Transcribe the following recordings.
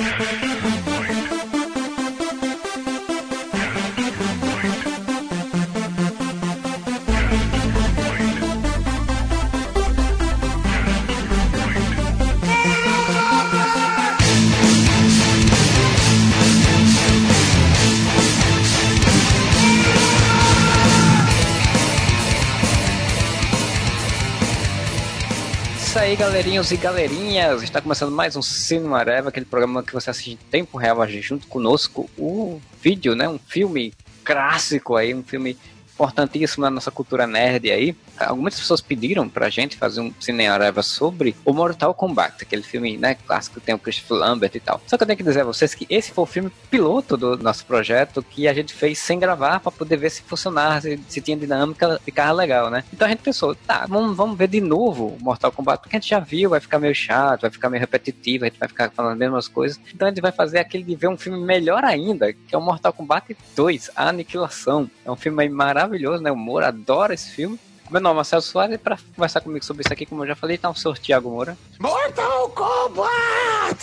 thank galerinhos e galerinhas! Está começando mais um Cinema Areva, aquele programa que você assiste em tempo real junto conosco. O vídeo, né? Um filme clássico aí, um filme importantíssimo na nossa cultura nerd aí. Algumas pessoas pediram pra gente fazer um cinema sobre o Mortal Kombat, aquele filme, né, clássico que tem o Christopher Lambert e tal. Só que eu tenho que dizer a vocês que esse foi o filme piloto do nosso projeto que a gente fez sem gravar para poder ver se funcionava, se, se tinha dinâmica, ficava legal, né? Então a gente pensou, tá, vamos, vamos ver de novo o Mortal Kombat, porque a gente já viu, vai ficar meio chato, vai ficar meio repetitivo, a gente vai ficar falando as mesmas coisas. Então a gente vai fazer aquele de ver um filme melhor ainda, que é o Mortal Kombat 2, A Aniquilação. É um filme maravilhoso, né? O Moura adora esse filme. Meu nome é Marcelo Soares e para conversar comigo sobre isso aqui, como eu já falei, tá o senhor Tiago Moura. Mortal Kombat!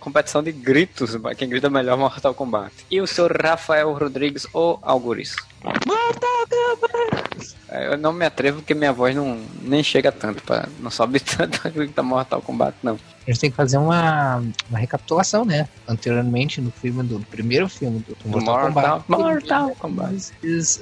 Competição de gritos, quem grita melhor Mortal Kombat. E o senhor Rafael Rodrigues, ou Alguris. Mortal Kombat! É, eu não me atrevo porque minha voz não nem chega tanto, pra, não sobe tanto a gritar Mortal Kombat, não. A gente tem que fazer uma, uma recapitulação, né? Anteriormente, no filme do, do primeiro filme do, do Mortal, Mortal, Kombat. Mortal Kombat.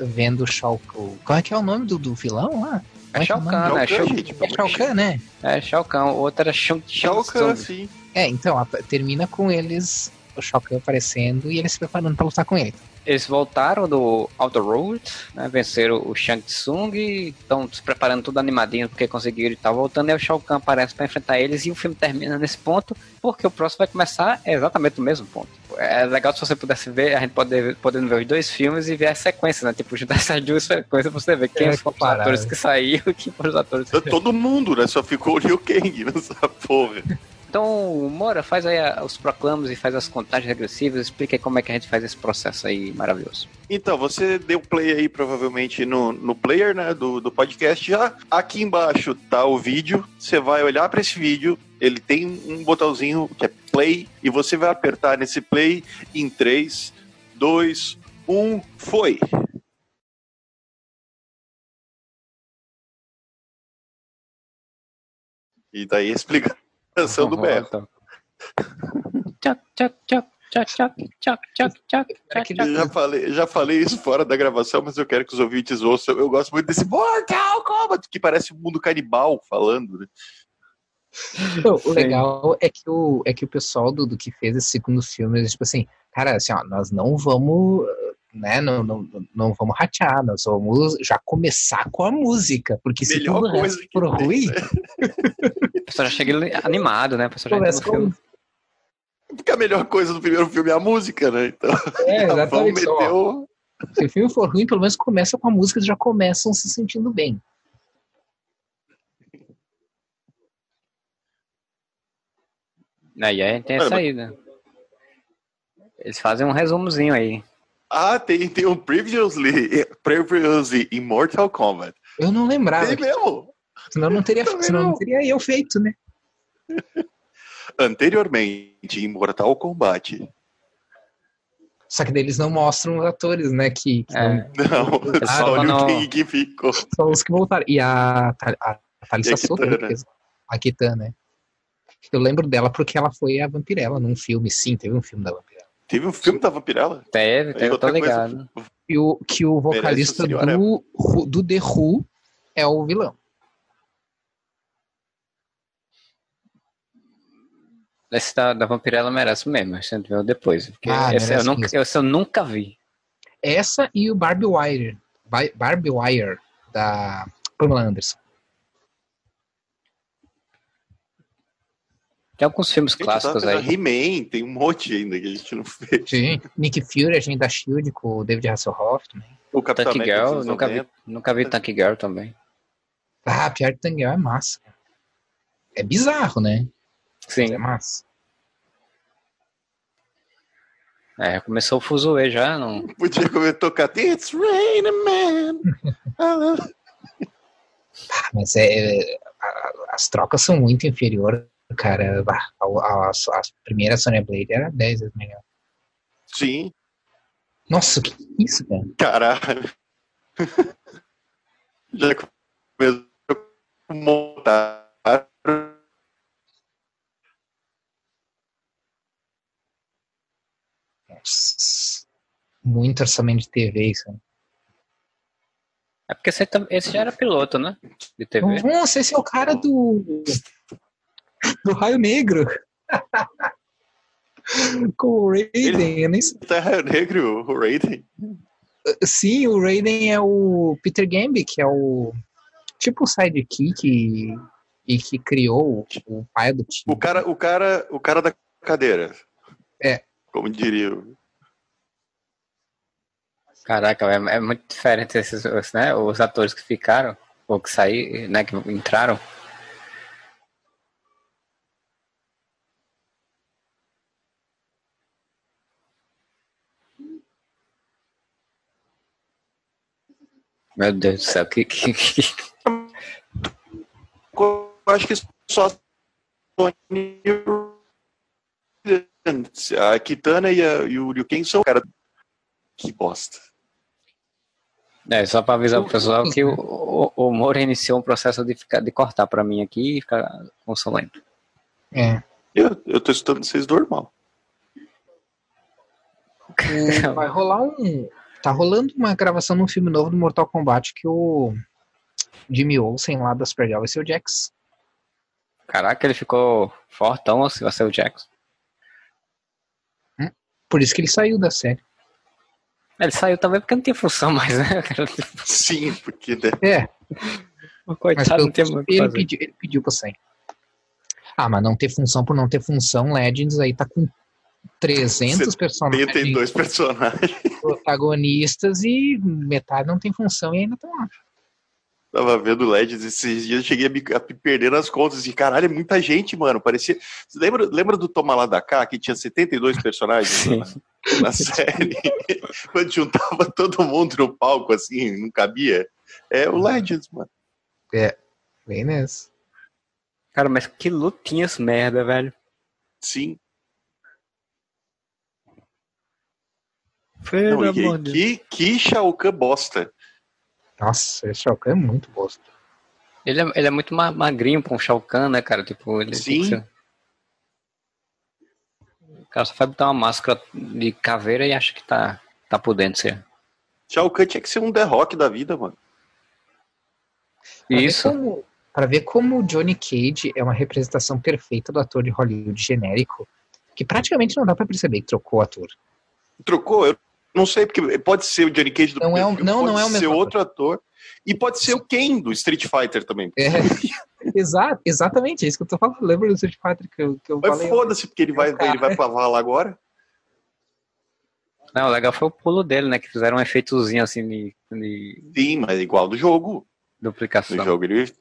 Vendo Shao Kahn. Qual é que é o nome do, do vilão lá? É Shao Kahn, né? Shao Kahn, gente, É Shao Kahn, né? É Shao Kahn, o outro era Shao Kahn, sim. É, então, a- termina com eles, o Shao Kahn aparecendo e eles se preparando pra lutar com ele. Eles voltaram do Outer Road, né, venceram o Shang Tsung e estão se preparando tudo animadinho porque conseguiram e tal. Voltando, e aí o Shao Kahn aparece pra enfrentar eles e o filme termina nesse ponto, porque o próximo vai começar exatamente no mesmo ponto. É legal se você pudesse ver, a gente pode podendo ver os dois filmes e ver as sequências, né? Tipo, juntar essas duas sequências pra você ver quem É, foram os atores que saíram e quem foram os atores que Todo mundo, né? Só ficou o Liu Kang nessa porra. Então, Mora, faz aí os proclamos e faz as contagens regressivas, explica aí como é que a gente faz esse processo aí maravilhoso. Então, você deu play aí provavelmente no, no player né, do, do podcast já. Aqui embaixo tá o vídeo. Você vai olhar para esse vídeo. Ele tem um botãozinho que é play. E você vai apertar nesse play em 3, 2, 1, foi! E daí a canção do berro. Tá. Tchac, tchac, tchac. Tchac, tchac, tchac, tchac, tchac, é tchac, já falei, já falei isso fora da gravação, mas eu quero que os ouvintes ouçam. Eu gosto muito desse Mortal Kombat, que parece o mundo canibal falando, né? O legal é que o, é que o pessoal do, do que fez esse segundo filme, tipo assim, cara, assim, ó, nós não vamos, né, não, não, não vamos ratear, nós vamos já começar com a música, porque se Melhor tudo coisa resto for ruim... Né? O pessoal já chega animado, né? O pessoal já começa entra no filme. com... Porque a melhor coisa do primeiro filme é a música, né? Então, É, exatamente. o... Se o filme for ruim, pelo menos começa com a música, eles já começam se sentindo bem. Aí a gente tem essa aí, né? Eles fazem um resumozinho aí. Ah, tem, tem um Previously, Previously em Mortal Kombat. Eu não lembrava, Tem mesmo. Senão não teria, Também senão não não. teria eu feito, né? Anteriormente, em Mortal Kombat. Só que daí eles não mostram os atores, né? Que, que É. não- Não, só o não. Kang que ficou. são os que voltaram. E a, a, a Thalissa a Kitana. a Kitana, né? Eu lembro dela porque ela foi a Vampirella num filme, sim, teve um filme da Vampirella. Teve um filme da Vampirella? Teve, teve, eu tô outra coisa- ligado. E o, que o vocalista o do, do The Who é o vilão. Esse da, da Vampirella merece mesmo, a gente viu depois. Porque Ah, esse, eu nunca, esse eu nunca vi. Essa e o Barbie Wire. Bi- Barbie Wire, da Pamela Anderson. Tem alguns filmes Gente, clássicos aí. He-Man, tem um monte ainda que a gente não fez. Sim. Nick Fury, agente da SHIELD, com o David Hasselhoff também. O Capitão Tank América Girl, nunca vi, 90. nunca vi Tank Girl também. Ah, Pierre Tanguel é massa. É bizarro, né? Mas É Sim, massa. É, começou o fuzuê já, não... Podia comer tocar It's Raining Man. Mas é, a- as trocas são muito inferiores cara. A, a, a, primeira Sonya Blade era 10 vezes melhor. Sim. Nossa, que isso, cara? Caralho. Já começou a montar. Muito orçamento de TV, isso. É porque esse, esse já era piloto, né? De TV. Nossa, esse é o cara do. do Raio Negro. Com o Raiden, Ele... eu nem sei. Tá Raio Negro, o Raiden? Sim, o Raiden é o Peter Gambi, que é o. Tipo o sidekick e, e que criou o pai do time. O cara, o cara, o cara da cadeira. É. Como diria. Caraca, é, é muito diferente esses, né, os atores que ficaram, ou que saíram, né, que entraram. Meu Deus do céu, que. que, que... Eu acho que só a Kitana e, a, e o Liu Kang são cara. Que bosta. É, só para avisar o pessoal que o, o, o Moro iniciou um processo de, ficar, de cortar para mim aqui e ficar consolento. É. Eu, eu tô escutando vocês normal. Vai rolar um. Tá rolando uma gravação num filme novo do Mortal Kombat que o Jimmy Olsen lá das Supergirl vai ser o Jax. Caraca, ele ficou fortão se vai ser o Jax. Por isso que ele saiu da série. Ele saiu também porque não tinha função mais, né? Sim, porque. Né? É. O coitado não tem muito ele pediu, ele pediu pra sair. Ah, mas não ter função por não ter função, Legends aí tá com 300 personagens. 72 personagens. Protagonistas e metade não tem função e ainda estão lá. Tava vendo Legends esses dias, cheguei a me, a me perder nas contas e caralho, é muita gente, mano. Parecia. Você lembra, lembra do Toma lá da cá, que tinha 72 personagens na, na, série? Quando juntava todo mundo no palco, assim, não cabia. É o Legends, mano. É, bem nessa. Cara, mas que lutinhas merda, velho. Sim. Pelo Não, que, que, que Shao Kahn bosta. Nossa, esse Shao Kahn é muito bosta. Ele é, ele é muito magrinho pra um Shao Kahn, né, cara? Tipo, ele Sim. Ser... O cara só vai botar uma máscara de caveira e acha que tá, tá por dentro, ser. Shao Kahn tinha que ser um The Rock da vida, mano. Pra Isso. Ver como, pra ver como o Johnny Cage é uma representação perfeita do ator de Hollywood genérico, que praticamente não dá pra perceber que trocou o ator. Trocou? Eu não sei, porque pode ser o Johnny Cage do não é, filme, não, pode não é o ser outro ator. E pode ser o Ken do Street Fighter também. É, exato, exatamente, é isso que eu tô falando. Lembra do Street Fighter que eu, que eu Mas foda-se, porque ele vai, ele vai pra vala agora. Não, o legal foi o pulo dele, né? Que fizeram um efeitozinho assim de. de... Sim, mas igual do jogo. Duplicação. No jogo ele.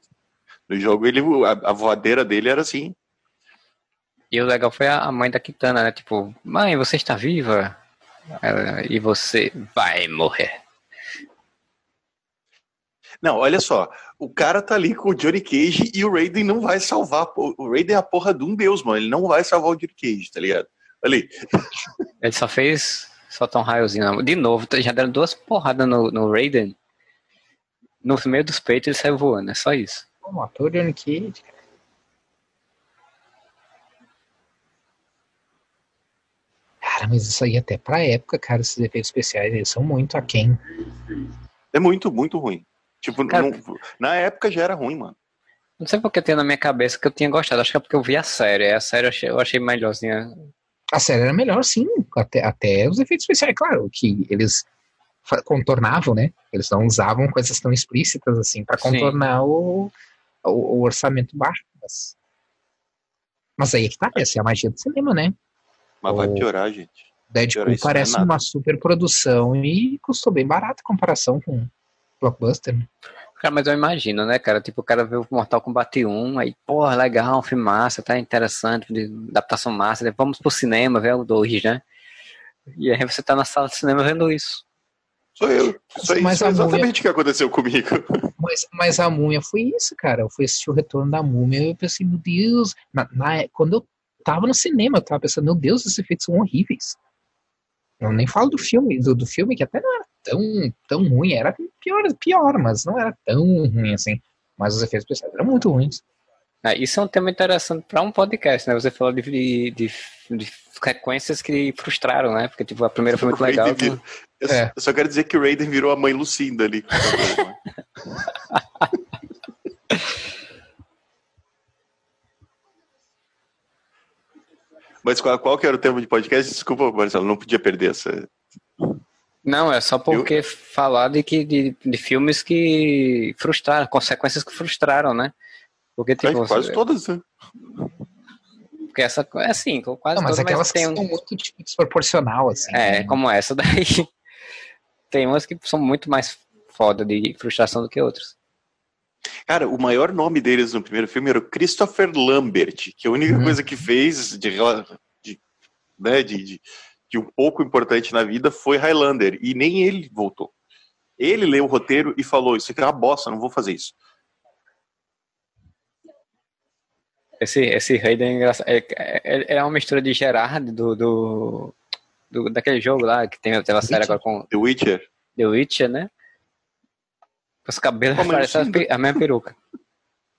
No jogo ele. A, a voadeira dele era assim. E o legal foi a mãe da Kitana, né? Tipo, mãe, você está viva? E você vai morrer. Não, olha só. O cara tá ali com o Johnny Cage e o Raiden não vai salvar. O Raiden é a porra de um deus, mano. Ele não vai salvar o Johnny Cage, tá ligado? Ali. Ele só fez soltar um raiozinho. De novo, já deram duas porradas no, no Raiden. No meio dos peitos ele saiu voando, é só isso. Pô, matou o Johnny Cage. Cara, mas isso aí até pra época, cara, esses efeitos especiais, eles são muito aquém. É muito, muito ruim. Tipo, cara, não, na época já era ruim, mano. Não sei porque tem na minha cabeça que eu tinha gostado. Acho que é porque eu vi a série. A série eu achei, eu achei melhorzinha. A série era melhor, sim. Até, até os efeitos especiais, claro, que eles contornavam, né? Eles não usavam coisas tão explícitas assim para contornar o, o, o, orçamento baixo. Mas, mas aí é que tá, essa é a magia do cinema, né? Mas o vai piorar, gente. Deadpool piorar parece é uma super produção e custou bem barato em comparação com Blockbuster. Né? Cara, mas eu imagino, né, cara? Tipo, o cara vê o Mortal Kombat 1, aí, porra, legal, um filme massa, tá interessante, adaptação massa, vamos pro cinema ver o 2, né? E aí você tá na sala de cinema vendo isso. Sou eu. Isso aí Mas a múmia- exatamente o que aconteceu comigo. Mas, mas a múmia foi isso, cara. Eu fui assistir o retorno da múmia e eu pensei, meu Deus. Na, na- quando eu tava no cinema, eu tava pensando, meu Deus, esses efeitos são horríveis. Eu nem falo do filme, do, do filme que até não era tão, tão ruim, era pior, pior, mas não era tão ruim assim. Mas os efeitos especiais eram muito ruins. Ah, isso é um tema interessante para um podcast, né? Você falou de, de, de, de sequências que frustraram, né? Porque tipo, a primeira foi muito legal. virou- Eu, É. eu só quero dizer que o Raiden virou a mãe Lucinda ali. Mas qual, qual que era o tema de podcast? Desculpa, Marcelo, não podia perder essa. Não, é só porque falar de, que, de, de filmes que frustraram, consequências que frustraram, né? Porque, tipo, Ai, quase você- todas, né? porque essa é assim, quase Não, mas todas, aquelas que tem um- são muito tipo, desproporcional, assim. É, né? como essa daí. Tem umas que são muito mais foda de frustração do que outras. Cara, o maior nome deles no primeiro filme era o Christopher Lambert, que a única Uhum. coisa que fez de, de, né, de, de, de um pouco importante na vida foi Highlander, e nem ele voltou. Ele leu o roteiro e falou: Isso aqui é uma bosta, não vou fazer isso. Esse, esse Raiden é engraçado. É, é, é uma mistura de Gerard do, do, do- daquele jogo lá que tem aquela série agora com The Witcher. The Witcher, né? Os cabelos Como parecem a minha peruca.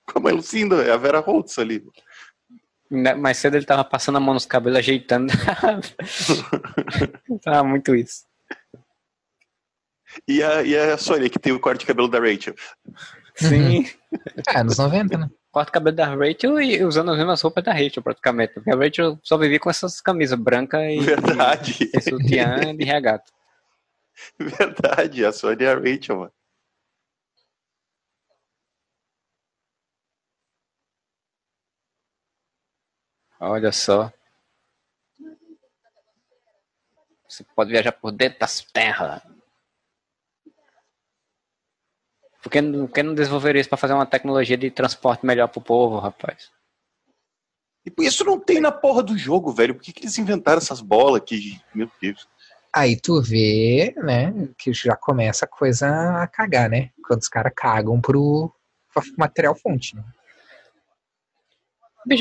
Como é Lucinda, é a Vera Holtz ali. Mais cedo ele tava passando a mão nos cabelos, ajeitando. tava muito isso. E a, e a Sônia, que tem o corte de cabelo da Rachel. Sim. É, anos 90, né? Corta o cabelo da Rachel e usando as mesmas roupas da Rachel, praticamente. Porque a Rachel só vivia com essas camisas brancas e, Verdade. e sutiã de regata. Verdade, a Sônia é a Rachel, mano. Olha só. Você pode viajar por dentro das terras. Por que, não- por que não desenvolver isso para fazer uma tecnologia de transporte melhor pro povo, rapaz? E por isso não tem na porra do jogo, velho. Por que, que eles inventaram essas bolas aqui? Meu Deus. Aí tu vê, né, que já começa a coisa a cagar, né? Quando os caras cagam pro material fonte, né?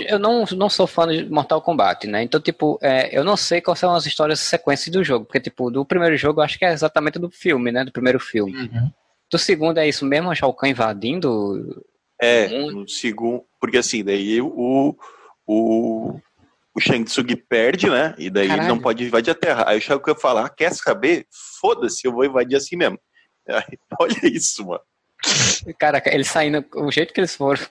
Eu não, não sou fã de Mortal Kombat, né? Então, tipo, é, eu não sei quais são as histórias sequências do jogo. Porque, tipo, do primeiro jogo eu acho que é exatamente do filme, né? Do primeiro filme. Do segundo é isso mesmo, o Shao Kahn invadindo. É, no segundo. Porque assim, daí o. O, o Shang Tsung perde, né? E daí ele Caralho. não pode invadir a Terra. Aí o Shao Kahn fala: ah, quer saber? Foda-se, eu vou invadir assim mesmo. Aí, olha isso, mano. Cara, eles saindo, o jeito que eles foram.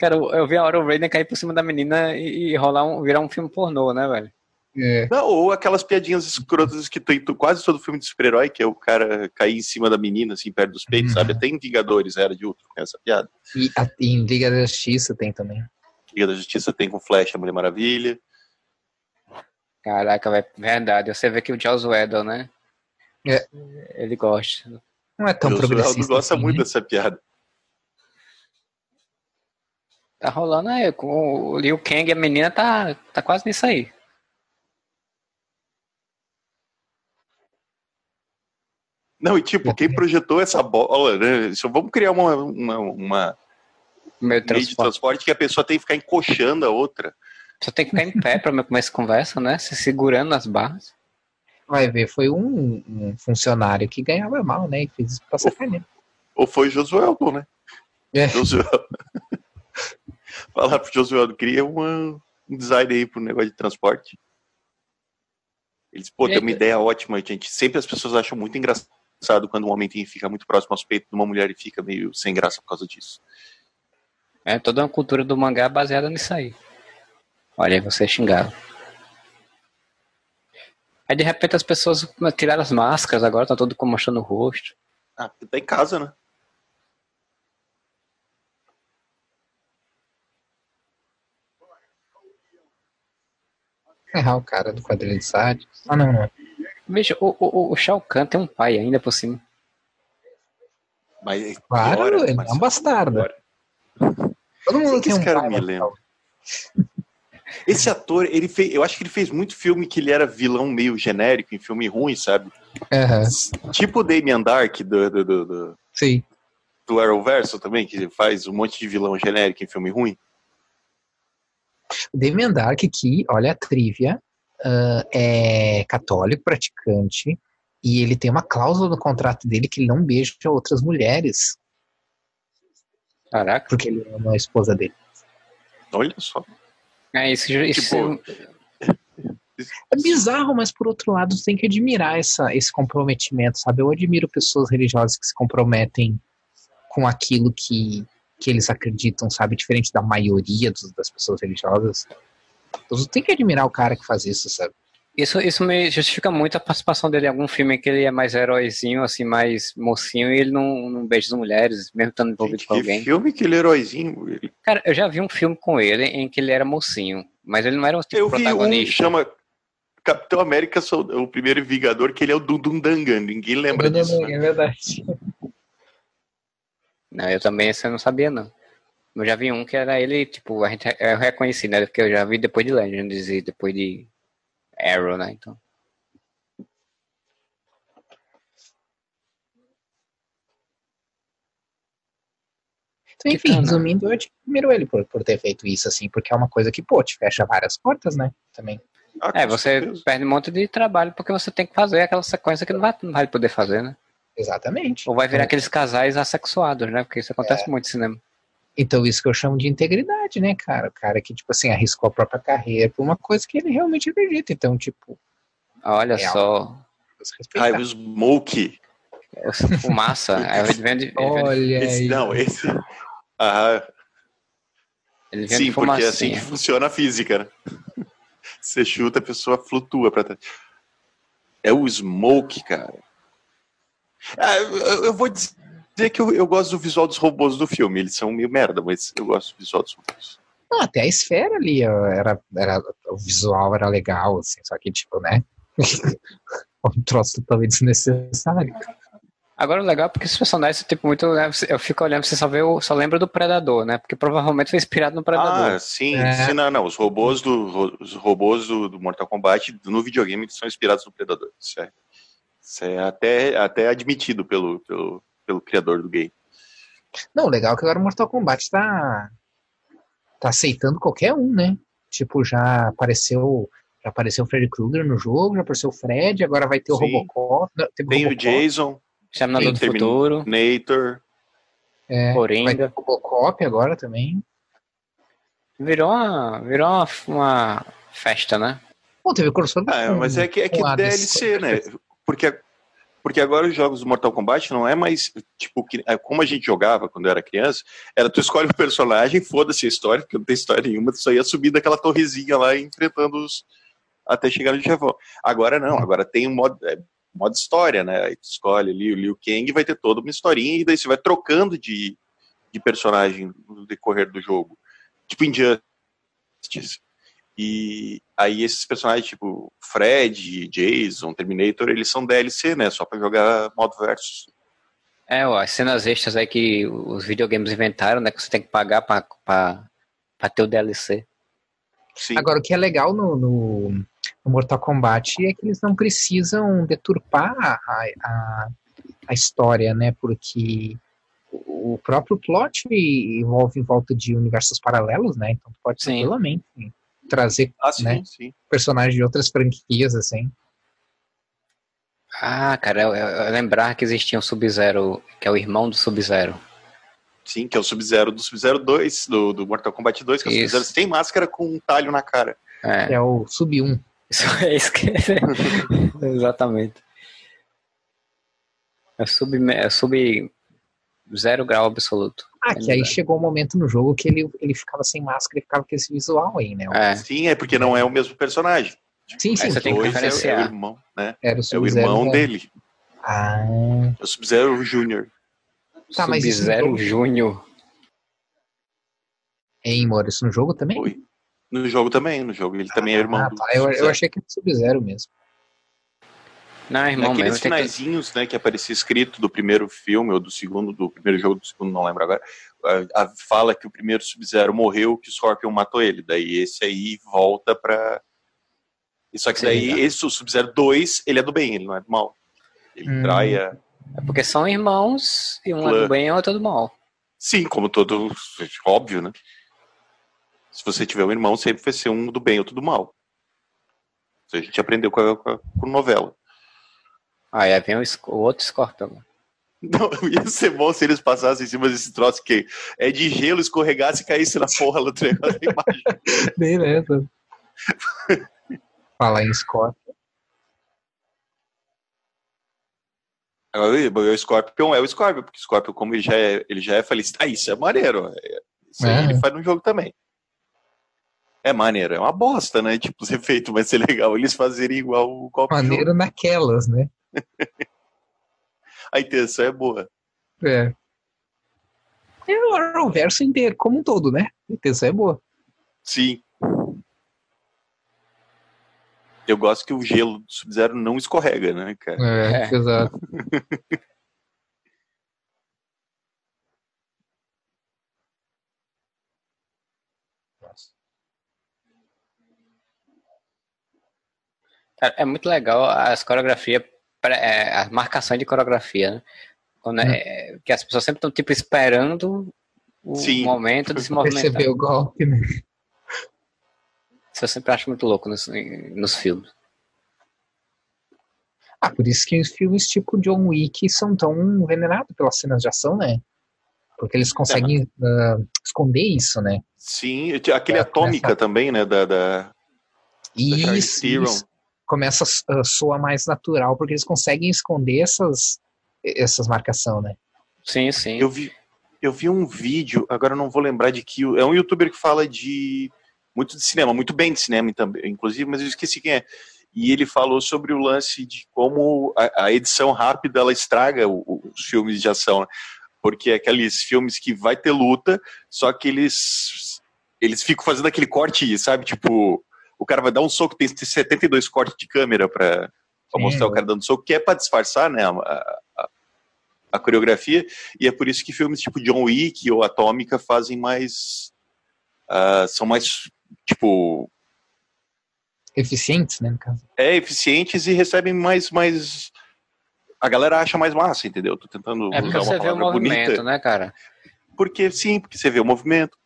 Cara, eu, vi a hora o Raiden cair por cima da menina e, e rolar um, virar um filme pornô, né, velho? É. Não, ou aquelas piadinhas escrotas que tem em quase todo filme de super-herói, que é o cara cair em cima da menina, assim, perto dos peitos, Uhum. sabe? Até em Vingadores era de outro essa piada. E a, em Liga da Justiça tem também. Liga da Justiça tem com Flash, a Mulher Maravilha. Caraca, velho, verdade. Você vê que o Joss Whedon, né? É. Ele gosta. Não é tão o Josualdo progressista. gosta assim, muito né? dessa piada. Tá rolando aí, com o Liu Kang e a menina tá, tá quase nisso aí. Não, e tipo, quem projetou essa bola, né? Só vamos criar uma, uma, uma Meio meio de transporte. transporte que a pessoa tem que ficar encoxando a outra. Só tem que ficar em pé pra meu começo de conversa, né? Se segurando nas barras. Vai ver, foi um, um funcionário que ganhava mal, né? E fez isso pra sacanear. Ou foi Josueldo, né? É. Josueldo. Falar pro Josueldo, cria uma, um design aí pro negócio de transporte. Eles, pô, tem uma ideia ótima, gente. Sempre as pessoas acham muito engraçado quando um homem tem, fica muito próximo aos peitos de uma mulher e fica meio sem graça por causa disso. É toda uma cultura do mangá baseada nisso aí. Olha aí, você é xingado. Aí de repente as pessoas tiraram as máscaras, agora tá todo mostrando o rosto. Ah, tá em casa, né? Errar o cara do quadrilho de Sade. Ah, não, não. Bicho, o, o, o Shao Kahn tem um pai ainda por cima. Mas Claro, piora, ele é um bastardo. Todo mundo que tem esse um cara me lembra? Esse ator, ele fez, eu acho que ele fez muito filme que ele era vilão meio genérico, em filme ruim, sabe? Aham. Tipo o Damien Dark do, do, do, do, Sim. do Arrowverso também, que faz um monte de vilão genérico em filme ruim. O Damien Dark, que, olha a trivia, ah, é católico praticante e ele tem uma cláusula no contrato dele que ele não beija outras mulheres, Caraca. porque ele ama a esposa dele. Olha só. É, isso, isso Tipo, É bizarro, mas por outro lado, você tem que admirar essa, esse comprometimento, sabe? Eu admiro pessoas religiosas que se comprometem com aquilo que, que eles acreditam, sabe? Diferente da maioria dos- das pessoas religiosas. Então, você tem que admirar o cara que faz isso, sabe? Isso, isso me justifica muito a participação dele em algum filme que ele é mais heróizinho, assim, mais mocinho, e ele não, não beija as mulheres, mesmo estando envolvido gente, com que alguém. filme, aquele heróizinho. Ele- Cara, eu já vi um filme com ele em que ele era mocinho, mas ele não era o tipo Eu vi um que protagonista. chama Capitão América, o primeiro Vingador, que ele é o Dundundangan. Ninguém lembra disso, né? É verdade. Não, eu também esse eu não sabia, não. Eu já vi um que era ele, tipo, a gente eu reconheci, né? Porque eu já vi depois de Legends e depois de Arrow, né? Então. Então, enfim, pena. resumindo, eu admiro ele por, por ter feito isso, assim, porque é uma coisa que, pô, te fecha várias portas, né? Também. Ah, É, você certeza. perde um monte de trabalho porque você tem que fazer aquela sequência que não vai, não vai poder fazer, né? Exatamente. Ou vai virar É. aqueles casais assexuados, né? Porque isso acontece muito no cinema. Então, isso que eu chamo de integridade, né, cara? O cara que, tipo assim, arriscou a própria carreira por uma coisa que ele realmente acredita. Então, tipo, Olha Real. só, o Smoke. essa fumaça, aí ele vem de, ele Olha Esse, aí. não, esse. Ah, ele vem sim, de porque é assim fumacinha. que funciona a física, né? Você chuta, a pessoa flutua pra trás. É o Smoke, cara. Ah, eu, vou dizer que eu, eu gosto do visual dos robôs do filme. Eles são meio merda, mas eu gosto do visual dos robôs. Não, até a esfera ali, era, era, o visual era legal, assim, só que, tipo, né? um troço totalmente desnecessário. Agora o legal é porque esses personagens, tipo, muito. né, Eu fico olhando, você só vê o, só lembra do Predador, né? Porque provavelmente foi inspirado no Predador. Ah, sim, É. sim, não, não. Os robôs do, os robôs do, do Mortal Kombat no videogame são inspirados no Predador. É, isso é até, até admitido pelo, pelo, pelo criador do game. Não, o legal é que agora o Mortal Kombat tá, tá aceitando qualquer um, né? Tipo, já apareceu. Já apareceu o Freddy Krueger no jogo, já apareceu o Fred, agora vai ter o Sim. Robocop. não, teve Tem o Robocop, Jason, Exterminador do Futuro, Nator. é, vai ter Coringa. o Robocop agora também. Virou uma, virou uma, uma festa, né? Pô, teve o crossover Ah, mas é que é que DLC, né? Porque, porque agora os jogos do Mortal Kombat não é mais tipo que, é como a gente jogava quando era criança, era tu escolhe o personagem, foda-se a história, porque não tem história nenhuma, tu só ia subir daquela torrezinha lá e enfrentando os até chegar no chefão. Agora não, agora tem um modo, é, modo história, né? Aí tu escolhe ali o Liu Kang vai ter toda uma historinha e daí você vai trocando de, de personagem no decorrer do jogo. Tipo Injustice. E aí esses personagens, tipo Fred, Jason, Terminator, eles são DLC, né? Só pra jogar modo versus. É, ó, as cenas extras aí que os videogames inventaram, né? Que você tem que pagar pra, pra, pra ter o DLC. Sim. Agora, o que é legal no, no, no Mortal Kombat é que eles não precisam deturpar a, a, a história, né? Porque o próprio plot envolve em volta de universos paralelos, né? Então tu pode Sim. tranquilamente trazer ah, sim, né? sim. personagens de outras franquias, assim. Ah, cara, eu, eu, eu lembrar que existia um Sub-Zero, que é o irmão do Sub-Zero. Sim, que é o Sub-Zero do Sub-Zero 2, do, do Mortal Kombat 2, que é o. Sub-Zero sem máscara com um talho na cara. É, É o Sub 1. isso é isso que... Exatamente. É sub, é sub zero grau absoluto. Ah, que aí chegou um momento no jogo que ele, ele ficava sem máscara e ficava com esse visual aí, né? É, Sim, é porque não é o mesmo personagem. Sim, sim. Você tem que é, é o irmão, né? Era o É o irmão né? dele. Ah, É o Sub-Zero Júnior. Tá, mas Sub-Zero Júnior. hein, Moro? Isso no jogo também? Oi. No jogo também, no jogo ele também é irmão Ah, do tá. Eu, eu achei que era Sub-Zero mesmo. Não, irmão Naqueles mesmo. que- né, que aparecia escrito do primeiro filme, ou do segundo, do primeiro jogo, do segundo, não lembro agora, a, a- fala que o primeiro Sub-Zero morreu, que o Scorpion matou ele. Daí esse aí volta pra... Só que Sim, daí esse, Sub-Zero 2, ele é do bem, ele não é do mal. Ele Hum. trai a... É porque são irmãos e um é do bem e o outro é do mal. Sim, como todo... Óbvio, né? Se você tiver um irmão, sempre vai ser um do bem e outro do mal. Isso a gente aprendeu com a- com a novela. Aí vem o, o outro Scorpion. Não, ia ser bom se eles passassem em cima desse troço que é de gelo, escorregasse e caísse na porra do negócio da imagem. Beleza. Falar em. Agora, O Scorpion é o Scorpion, porque o Scorpion, como ele já é, ele já é falecido, ah, isso é maneiro. é- Isso aí É. ele faz no jogo também. É maneiro, é uma bosta, né? Tipo, os efeitos vai ser legal eles fazerem igual o copo. Maneiro naquelas, né? A intenção é boa. É. É o Arrowverso inteiro, como um todo, né? A intenção é boa. Sim. Eu gosto que o gelo do Sub-Zero não escorrega, né, cara? É, É. exato. É muito legal as coreografias, pré- é, a marcação de coreografia, né? Quando é, que as pessoas sempre estão tipo esperando o Sim. momento de se movimentar. Perceber o golpe, né? Isso eu sempre acho muito louco nos, nos filmes. Ah, por isso que os filmes tipo John Wick são tão venerados pelas cenas de ação, né? Porque eles conseguem ah, esconder isso, né? Sim, aquele É, Atômica começa- também, né? Da, da... Isso, Theron. isso começa a soar mais natural, porque eles conseguem esconder essas, essas marcações, né? Sim, sim. Eu vi, eu vi um vídeo, agora eu não vou lembrar de que. É um youtuber que fala de muito de cinema, muito bem de cinema também, inclusive, mas eu esqueci quem é. E ele falou sobre o lance de como a, a edição rápida ela estraga o- o- os filmes de ação, né? porque é aqueles filmes que vai ter luta, só que eles eles ficam fazendo aquele corte, sabe? Tipo, o cara vai dar um soco, tem 72 cortes de câmera pra, pra Sim, mostrar o cara dando soco, que é pra disfarçar, né? A, a- a coreografia, e é por isso que filmes tipo John Wick ou Atômica fazem mais. ah, são mais, tipo, Eficientes, né, no caso. é, eficientes e recebem mais. mais a galera acha mais massa, entendeu? Tô tentando É porque usar você uma vê o movimento, bonita. né, cara? Porque sim, porque você vê o movimento.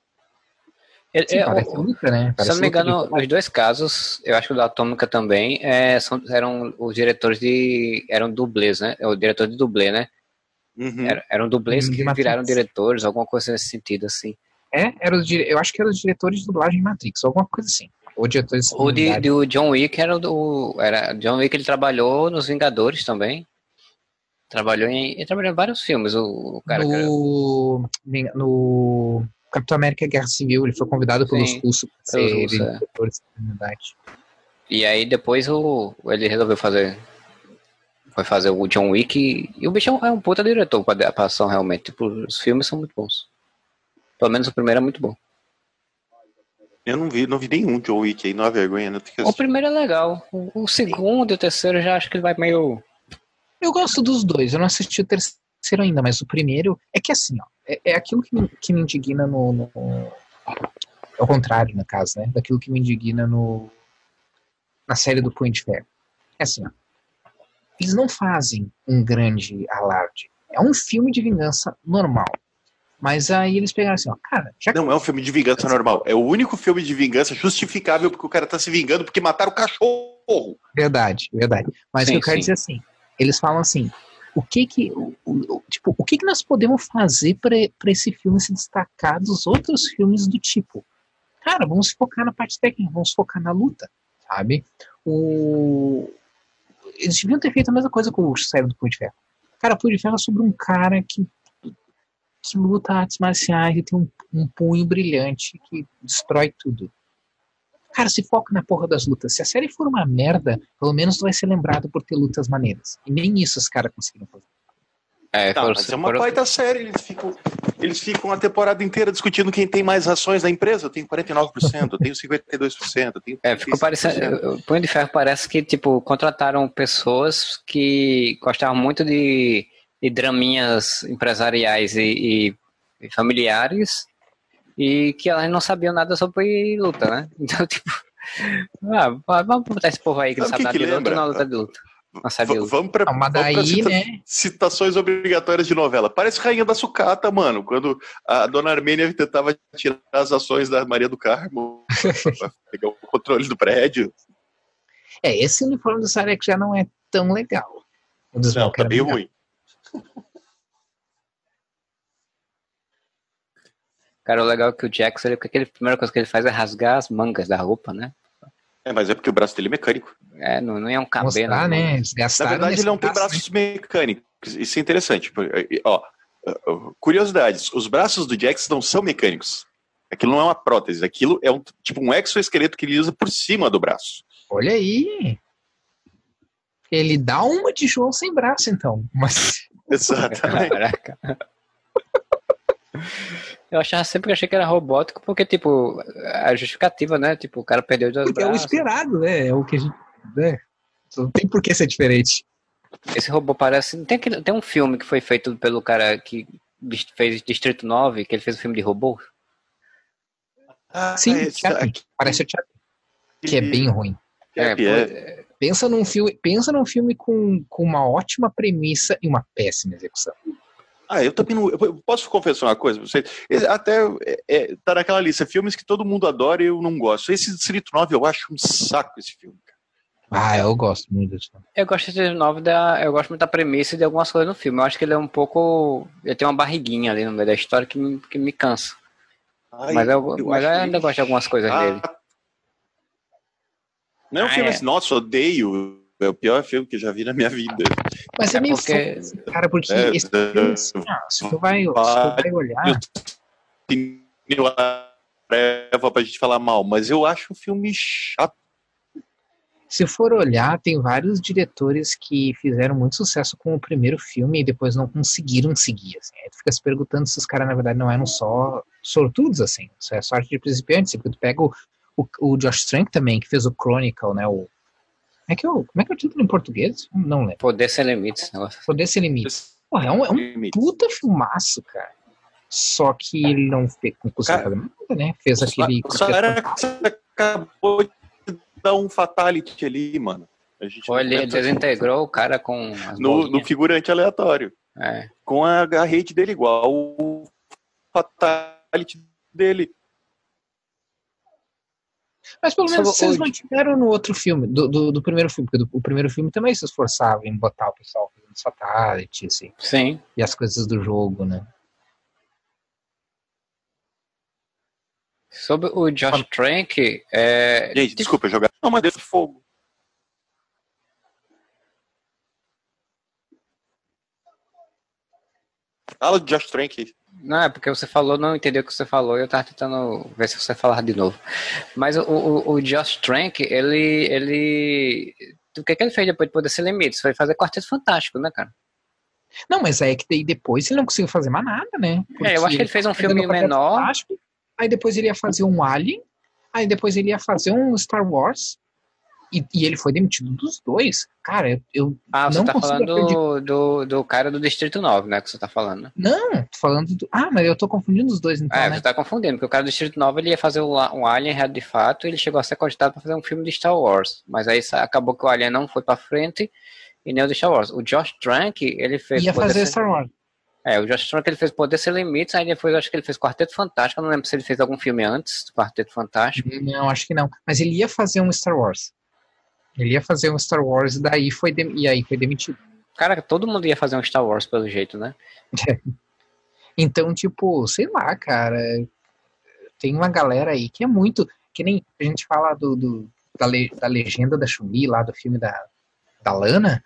Eu- Sim, eu- parece luta, né? se eu Parece não me de engano, os dois casos, eu acho que o da Atômica também, é, são, eram os diretores de. eram dublês, né? O diretor de dublê, né? Uhum. Era- eram dublês Hum, de que Matrix. viraram diretores, alguma coisa nesse sentido, assim. É, era os eu acho que eram os diretores de dublagem de Matrix, alguma coisa assim. Ou diretores O de, unidade. do John Wick era o do. Era, John Wick ele trabalhou nos Vingadores também. Trabalhou em. Ele trabalhou em vários filmes, o, o cara. que era- no, no Capitão América Guerra Civil, ele foi convidado pelos Sim, russos para pelos ser russos, é. E aí depois o, ele resolveu fazer. Foi fazer o John Wick. E, e o bicho é um, é um puta diretor pra, pra ação, realmente. Tipo, os filmes são muito bons. Pelo menos o primeiro é muito bom. Eu não vi, não vi nenhum John Wick aí, não há vergonha, né? Tem que O primeiro é legal. O, o segundo e o terceiro eu já acho que ele vai meio. Eu gosto dos dois, eu não assisti o terceiro ainda, mas o primeiro é que assim, ó, é, é aquilo que me, que me indigna no, no. É o contrário, no caso, né? Daquilo que me indigna no. Na série do Punho de Ferro. É assim, ó. Eles não fazem um grande alarde. É um filme de vingança normal. Mas aí eles pegaram assim, ó, cara, já Não é um filme de vingança normal. É o único filme de vingança justificável porque o cara tá se vingando porque mataram o cachorro. Verdade, verdade. Mas Sim, o que eu quero sim. dizer assim, eles falam assim, o que que, o, o- tipo, o que que nós podemos fazer para esse filme se destacar dos outros filmes do tipo? Cara, vamos focar na parte técnica, vamos focar na luta, sabe? O eles deviam ter feito a mesma coisa com o série do Punho de Ferro. Cara, Punho de Ferro é sobre um cara que que luta artes marciais e tem um, um punho brilhante que destrói tudo. Cara, se foca na porra das lutas. Se a série for uma merda, pelo menos tu vai ser lembrado por ter lutas maneiras. E nem isso os caras conseguiram fazer. É, Tá, mas é uma foram- baita série, eles ficam. Eles ficam a temporada inteira discutindo quem tem mais ações da empresa. Eu tenho 49%, eu tenho 52%, eu tenho. É, ficou parecendo. O Punho de Ferro parece que, tipo, contrataram pessoas que gostavam muito de, de draminhas empresariais e, e, e familiares e que elas não sabiam nada sobre luta, né? Então, tipo. Ah, vamos botar esse povo aí que Sabe não sabe que nada de que luta lembra? na luta de luta. Não sabe V- luta. vamos pra, Ah, mas vamos pra daí, cita- né? citações obrigatórias de novela. Parece Rainha da Sucata, mano, quando a dona Armênia tentava tirar as ações da Maria do Carmo pra pegar o controle do prédio. É, esse uniforme do Sarek já não é tão legal. Não, tá bem melhor. ruim. Cara, o legal é que o Jackson, ele, aquele, a primeira coisa que ele faz é rasgar as mangas da roupa, né? É, mas é porque o braço dele é mecânico. É, não, não é um cabelo. Mostrar, né? Eles Na verdade, ele não tem braço, braços mecânicos. Isso é interessante. Ó, curiosidades. Os braços do Jax não são mecânicos. Aquilo não é uma prótese. Aquilo é um tipo um exoesqueleto que ele usa por cima do braço. Olha aí. Ele dá uma de João sem braço, então. Mas Exatamente. Caraca. Eu achava sempre que achei que era robótico, porque, tipo, a justificativa, né? Tipo, o cara perdeu dois porque é o braços. esperado, né? É o que a gente. Né? Não tem por que ser diferente. Esse robô parece. Tem, aquele- tem um filme que foi feito pelo cara que fez Distrito 9, que ele fez um filme de robô. Ah, Sim, aqui- Parece o Chaplin, que é bem ruim. É, pô, é. Pensa num filme, pensa num filme com, com uma ótima premissa e uma péssima execução. Ah, eu também não. Eu posso confessar uma coisa pra vocês? Esse- Até é, é, tá naquela lista, filmes que todo mundo adora e eu não gosto. Esse Distrito 9 eu acho um saco esse filme. cara. Ah, eu gosto muito disso. Eu gosto de 9 da. Eu gosto muito da premissa e de algumas coisas no filme. Eu acho que ele é um pouco. Ele tem uma barriguinha ali no meio da história que me, que me cansa. Ai, mas eu, eu mas eu ainda gosto de algumas coisas Ah, dele. Não é um Ah, filme é. assim, nossa, odeio. É o pior filme que eu já vi na minha vida. Mas é, É meio porque- foda, cara, porque É, esse filme, assim, ah, se tu vai, se tu vai olhar, Eu leva pra gente falar mal, mas eu acho um filme chato. se for olhar, tem vários diretores que fizeram muito sucesso com o primeiro filme e depois não conseguiram seguir. Assim. Aí tu fica se perguntando se os caras, na verdade, não eram só sortudos, assim. Isso é sorte de principiantes. Porque tu pega o, o, o Josh Trank também, que fez o Chronicle, né? O, é que é o, como é que é o título em português? Não lembro. Poder sem limites. esse negócio. Poder Sem Limites. Porra, é um, é um puta filmaço, cara. Só que ele não fez, conseguiu Cara, fazer nada, né? Fez aquele. Só era que você acabou de dar um fatality ali, mano. A gente Ou ele desintegrou o cara com as no, no figurante aleatório. É. Com a, a rede dele igual o fatality dele. Mas pelo menos vocês mantiveram no outro filme, do, do, do primeiro filme, porque do, o primeiro filme também se esforçava em botar o pessoal fazendo satélite, assim, Sim. e as coisas do jogo, né? Sobre o Josh Trank, é, Gente, desculpa jogar. Não, mas deu fogo. Fala de Josh Trank. Não, é porque você falou, não entendeu o que você falou, e eu tava tentando ver se você falar de novo. Mas o, o, o Josh Trank, ele, ele. O que, que ele fez depois de Poder Ser Limites? Foi fazer Quarteto Fantástico, né, cara? Não, mas é que depois ele não conseguiu fazer mais nada, né? É, eu acho que ele fez um filme menor. Aí depois ele ia fazer um Alien, aí depois ele ia fazer um Star Wars, e, e ele foi demitido dos dois. Cara, eu, eu Ah, você não tá consigo falando acreditar. do, do, cara do Distrito 9, né? Que você tá falando? Não, tô falando do. Ah, mas eu tô confundindo os dois, então, é, né? você tá confundindo, porque o cara do Distrito 9 ele ia fazer um, Alien real de fato, e ele chegou a ser cogitado pra fazer um filme de Star Wars. Mas aí acabou que o Alien não foi pra frente e nem o de Star Wars. O Josh Trank, ele fez. Ia fazer Ser- Star Wars. É, o Josh Trank ele fez Poder Sem Limites, aí depois eu acho que ele fez Quarteto Fantástico, eu não lembro se ele fez algum filme antes do Quarteto Fantástico. Não, acho que não. Mas ele ia fazer um Star Wars. Ele ia fazer um Star Wars e daí foi dem- e aí foi demitido. Cara, todo mundo ia fazer um Star Wars pelo jeito, né? Então, tipo, sei lá, cara. Tem uma galera aí que é muito. Que nem a gente fala do, do- da, le- da legenda da Chun-Li, lá do filme da, da Lana.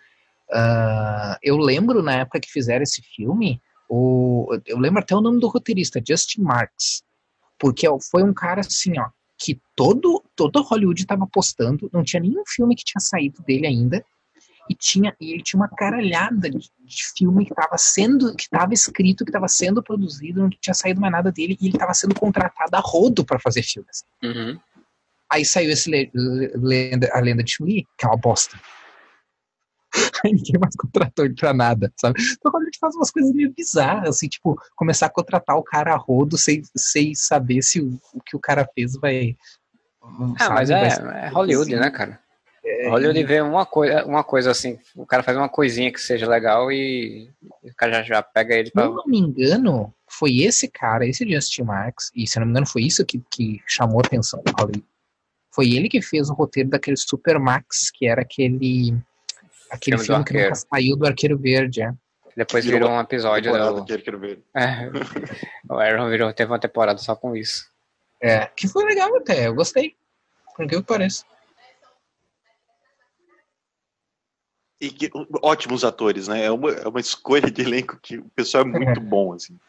ah, eu lembro na época que fizeram esse filme, o, eu lembro até o nome do roteirista, Justin Marks. Porque foi um cara assim, ó, que todo, todo Hollywood estava postando, não tinha nenhum filme que tinha saído dele ainda. e tinha e ele tinha uma caralhada de, de filme que estava sendo que estava escrito que estava sendo produzido não tinha saído mais nada dele e ele estava sendo contratado a rodo para fazer filmes Uhum. aí saiu esse le, lenda, a lenda de Chun-Li que é uma bosta Aí ninguém mais contratou ele pra nada, sabe? Então quando a gente faz umas coisas meio bizarras, assim, tipo, começar a contratar o cara a rodo sem, sem saber se o, o que o cara fez vai. Ah, sabe, mas vai é, ser- é Hollywood, assim. né, cara? É, Hollywood vê uma coisa, uma coisa assim, o cara faz uma coisinha que seja legal e o cara já, já pega ele Se pra. eu não me engano, foi esse cara, esse Justin Marks, e se não me engano foi isso que, que chamou a atenção do Hollywood. Foi ele que fez o roteiro daquele Super Max, que era aquele aquele Filme do filme que nunca Arqueiro. saiu do Arqueiro Verde. É. Depois Virou virou um episódio do. que ele quer ver. É, o Aaron virou, teve uma temporada só com isso. É, que foi legal até, eu gostei. Por que pareça. E que, ótimos atores, né? É uma, é uma escolha de elenco que o pessoal é muito bom, assim.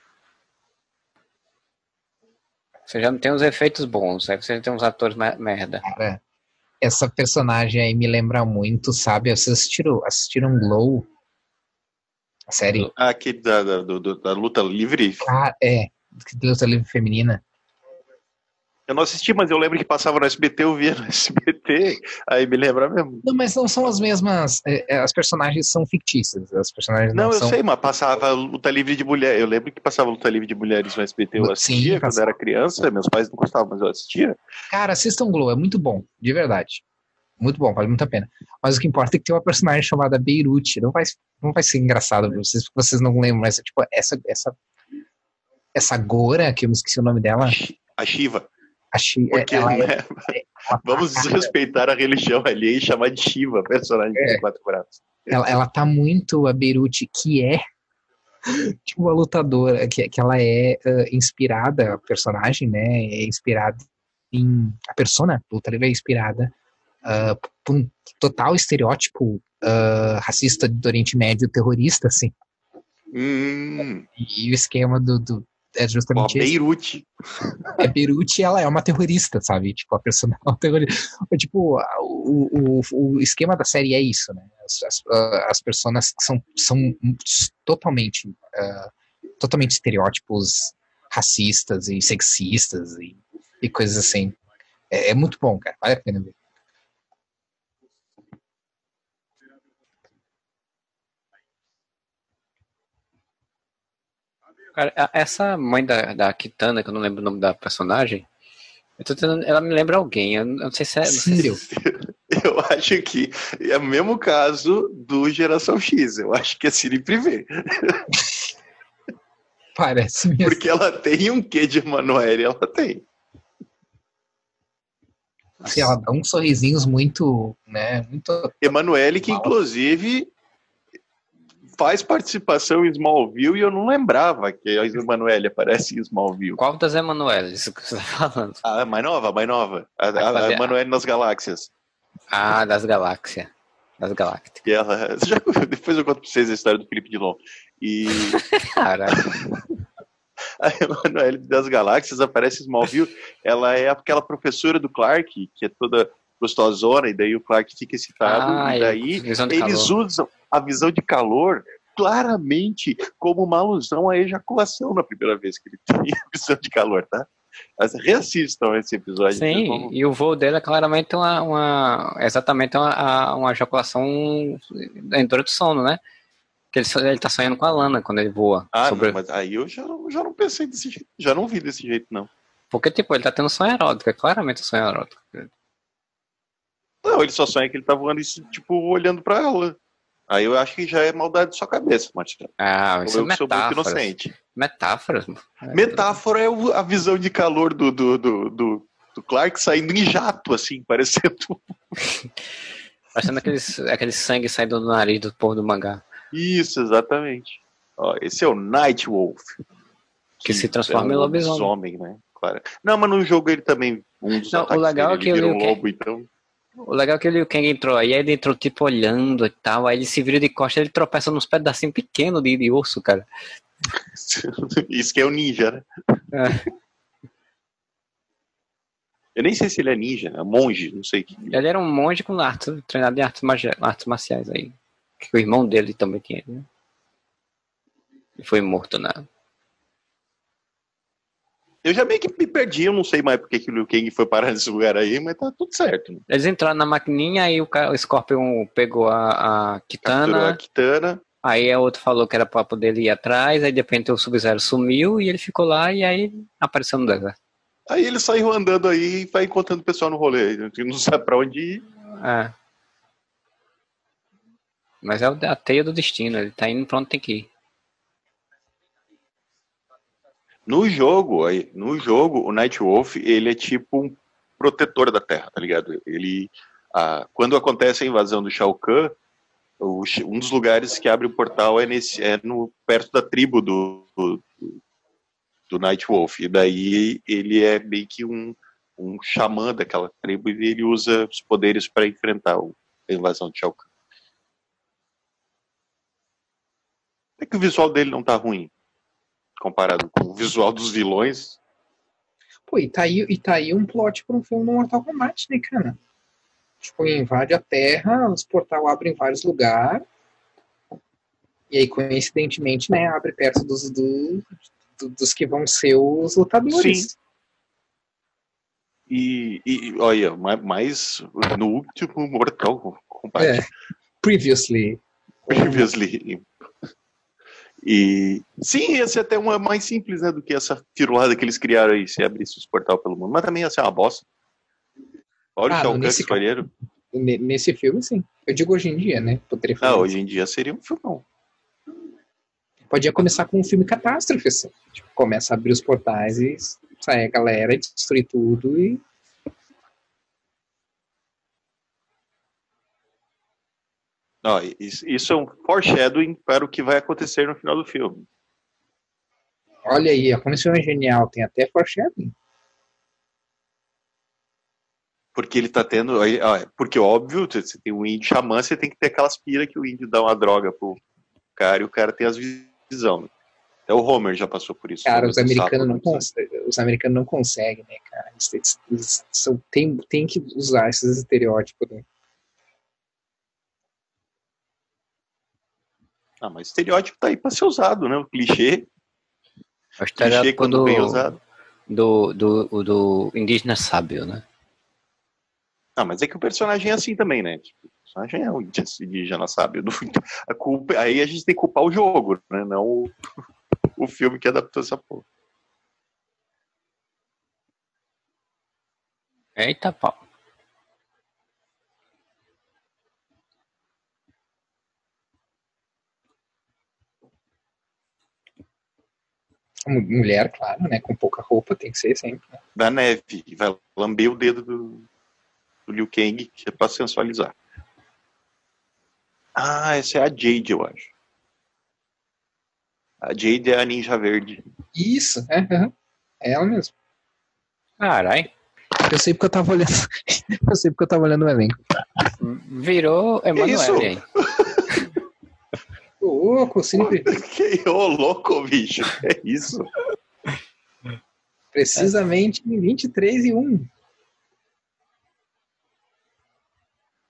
Você já não tem os efeitos bons, aí você tem uns atores me- merda. Cara, essa personagem aí me lembra muito, sabe? Vocês assistiram, assistiram Glow? A série? Ah, aquele da, da, do- da luta livre, Ah, é. Luta livre feminina. Eu não assisti, mas eu lembro que passava no SBT, eu via no SBT, aí me lembra mesmo. Não, mas não são as mesmas. é, é, as personagens são fictícias. As personagens não, Não, eu são. sei, mas passava luta livre de mulher. Eu lembro que passava luta livre de mulheres no SBT. Eu Sim, assistia quando passava. era criança, meus pais não gostavam, mas eu assistia. Cara, assistam Glow, é muito bom, de verdade. Muito bom, vale muito a pena. Mas o que importa é que tem uma personagem chamada Beirute. Não vai, não vai ser engraçado pra vocês, porque vocês não lembram, mas tipo, essa, essa, essa Gora, que eu me esqueci o nome dela, A Shiva. Achei. Porque, ela é- né? ela- Vamos desrespeitar a religião ali e chamar de Shiva, personagem É. de quatro braços. ela, ela tá muito a Beirute, que é tipo uma lutadora, que, que ela é ah, inspirada, a personagem, né, é inspirada em, a persona luta livre é inspirada ah, por um total estereótipo ah, racista do Oriente Médio terrorista, assim, Hum, e o esquema do, do é ó, justamente esse. Beirute. É Beirute, ela é uma terrorista, sabe? Tipo, a personagem é uma terrorista. Tipo, a- o, o, o esquema da série é isso, né? As, as, as personas são, são totalmente, ah, totalmente estereótipos racistas e sexistas e, e coisas assim. É, é muito bom, cara. Vale a pena ver. Cara, essa mãe da, da Kitana, que eu não lembro o nome da personagem, eu tô tentando, ela me lembra alguém. Eu não sei se é. não sei se- Eu acho que é o mesmo caso do Geração X. Eu acho que é Siri Privé. Parece mesmo. Porque ela tem um quê de Emanuele, ela tem. Assim, ela dá uns sorrisinhos muito, né? Muito. Emanuele, que inclusive faz participação em Smallville e eu não lembrava que a Emanuele aparece em Smallville. Qual das Emanueles que você tá falando? A mais nova, a mais nova. A, a, a Emanuele nas galáxias. Ah, das galáxias. Das galácticas. E ela, já- depois eu conto pra vocês a história do Felipe Dilon. E Cara, a Emanuele das Galáxias aparece em Smallville. Ela é aquela professora do Clark, que é toda gostosona, e daí o Clark fica excitado. ah, e daí visão de eles calor. usam a visão de calor claramente como uma alusão à ejaculação na primeira vez que ele tem a visão de calor, tá? Mas reassistam esse episódio. Sim, vão- e o voo dele é claramente uma, uma exatamente uma, uma ejaculação dentro do sono, né? Que ele, ele tá sonhando com a Lana quando ele voa. Ah, sobre- não, mas aí eu já, não- já não pensei desse jeito, já não vi desse jeito, não. Porque, tipo, ele tá tendo sonho erótico, é claramente um sonho erótico. Não, ele só sonha que ele tá voando isso, tipo, olhando pra ela. Aí eu acho que já é maldade de sua cabeça, Marcelo. Ah, isso eu é que sou muito inocente. Metáforas. Metáfora é a visão de calor do, do, do, do, do Clark saindo em jato, assim, parecendo. Parecendo aqueles, aquele sangue saindo do nariz do povo do mangá. Isso, exatamente. Ó, esse é o Nightwolf. Que se transforma é em um lobisomem. né? Claro. Não, mas no jogo ele também. Um dos Não, o legal dele, é que ele ele- um lobo, então. O legal é que ele, o Kang entrou aí, ele entrou tipo olhando e tal, aí ele se vira de costas, ele tropeça nos pedacinhos pequenos de, de osso, cara. Isso que é o ninja, né? É. Eu nem sei se ele é ninja, é monge, não sei. Ele era um monge com artes, treinado em artes, artes marciais aí. Que o irmão dele também tinha, né? E foi morto na. Eu já meio que me perdi, eu não sei mais porque que o Liu Kang foi parar nesse lugar aí, mas tá tudo certo. Né? Eles entraram na maquininha, aí o, o Scorpion pegou a, a Kitana. a Kitana. Aí a outro falou que era pra poder ir atrás, aí de repente o Sub-Zero sumiu e ele ficou lá e aí apareceu no deserto. Aí ele saiu andando aí e vai encontrando o pessoal no rolê. Não sabe pra onde ir. É. Mas é a teia do destino, ele tá indo pra onde tem que ir. No jogo, no jogo, o Nightwolf, ele é tipo um protetor da Terra, tá ligado? Ele, ah, quando acontece a invasão do Shao Kahn, o, um dos lugares que abre o portal é, nesse, é no, perto da tribo do, do, do Nightwolf. E daí ele é meio que um, um xamã daquela tribo e ele usa os poderes para enfrentar a invasão de Shao Kahn. É que o visual dele não tá ruim comparado com o visual dos vilões. Pô, e tá aí, e tá aí um plot para um filme do Mortal Kombat, né, cara? Tipo, invade a Terra, os portal abrem em vários lugares. E aí, coincidentemente, né, abre perto dos, do, do, dos que vão ser os lutadores. Sim. E, e olha, mais no último Mortal Kombat. É. Previously. Previously. E sim, ia ser até uma mais simples, né, do que essa firulada que eles criaram aí, se abrisse os portal pelo mundo. Mas também ia ser uma bosta. Olha ah, o nesse, escolheram. Nesse filme, sim. Eu digo hoje em dia, né? Poderia fazer. Ah, hoje em dia seria um filmão. Podia começar com um filme catástrofe, assim. Tipo, começa a abrir os portais e sai a galera, destruir tudo e. Não, isso é um foreshadowing para o que vai acontecer no final do filme. Olha aí, a comissão é genial, tem até foreshadowing. Porque ele tá tendo. Porque, óbvio, você tem um índio xamã, você tem que ter aquelas piras que o índio dá uma droga pro cara e o cara tem as visão. Até o Homer já passou por isso. Cara, os americanos, não conseguem, os americanos não conseguem, né, cara? Eles, eles, eles são, tem, tem que usar esses estereótipos, né? Ah, mas estereótipo tá aí pra ser usado, né? O clichê. O clichê quando do, bem usado. Do, do, do indígena sábio, né? Ah, mas é que o personagem é assim também, né? Tipo, o personagem é um indígena, sabe? A culpa, aí a gente tem que culpar o jogo, né? Não o, o filme que adaptou essa porra. Eita pau. Mulher, claro, né? Com pouca roupa, tem que ser sempre. Né? Da neve, vai lamber o dedo do, do Liu Kang, que é pra sensualizar. Ah, essa é a Jade, eu acho. A Jade é a ninja verde. Isso, é, é, é ela mesmo. Carai. Eu sei porque eu tava olhando. eu sei porque eu tava olhando o elenco. Virou Emanuele. Ô, louco, sempre. Que ô, louco, bicho. É isso. Precisamente em 23 e 1.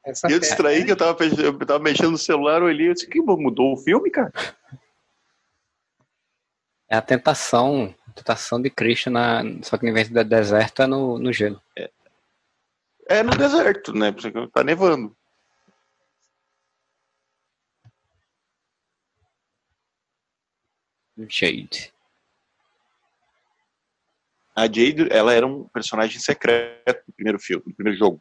Essa e eu distraí que eu tava, eu tava mexendo no celular, eu olhei e disse, que mudou o filme, cara? É a tentação, a tentação de Cristo, na, só que em vez do deserto é no, no gelo. É, é no deserto, né? Porque tá nevando. Jade. A Jade, ela era um personagem secreto no primeiro filme, no primeiro jogo.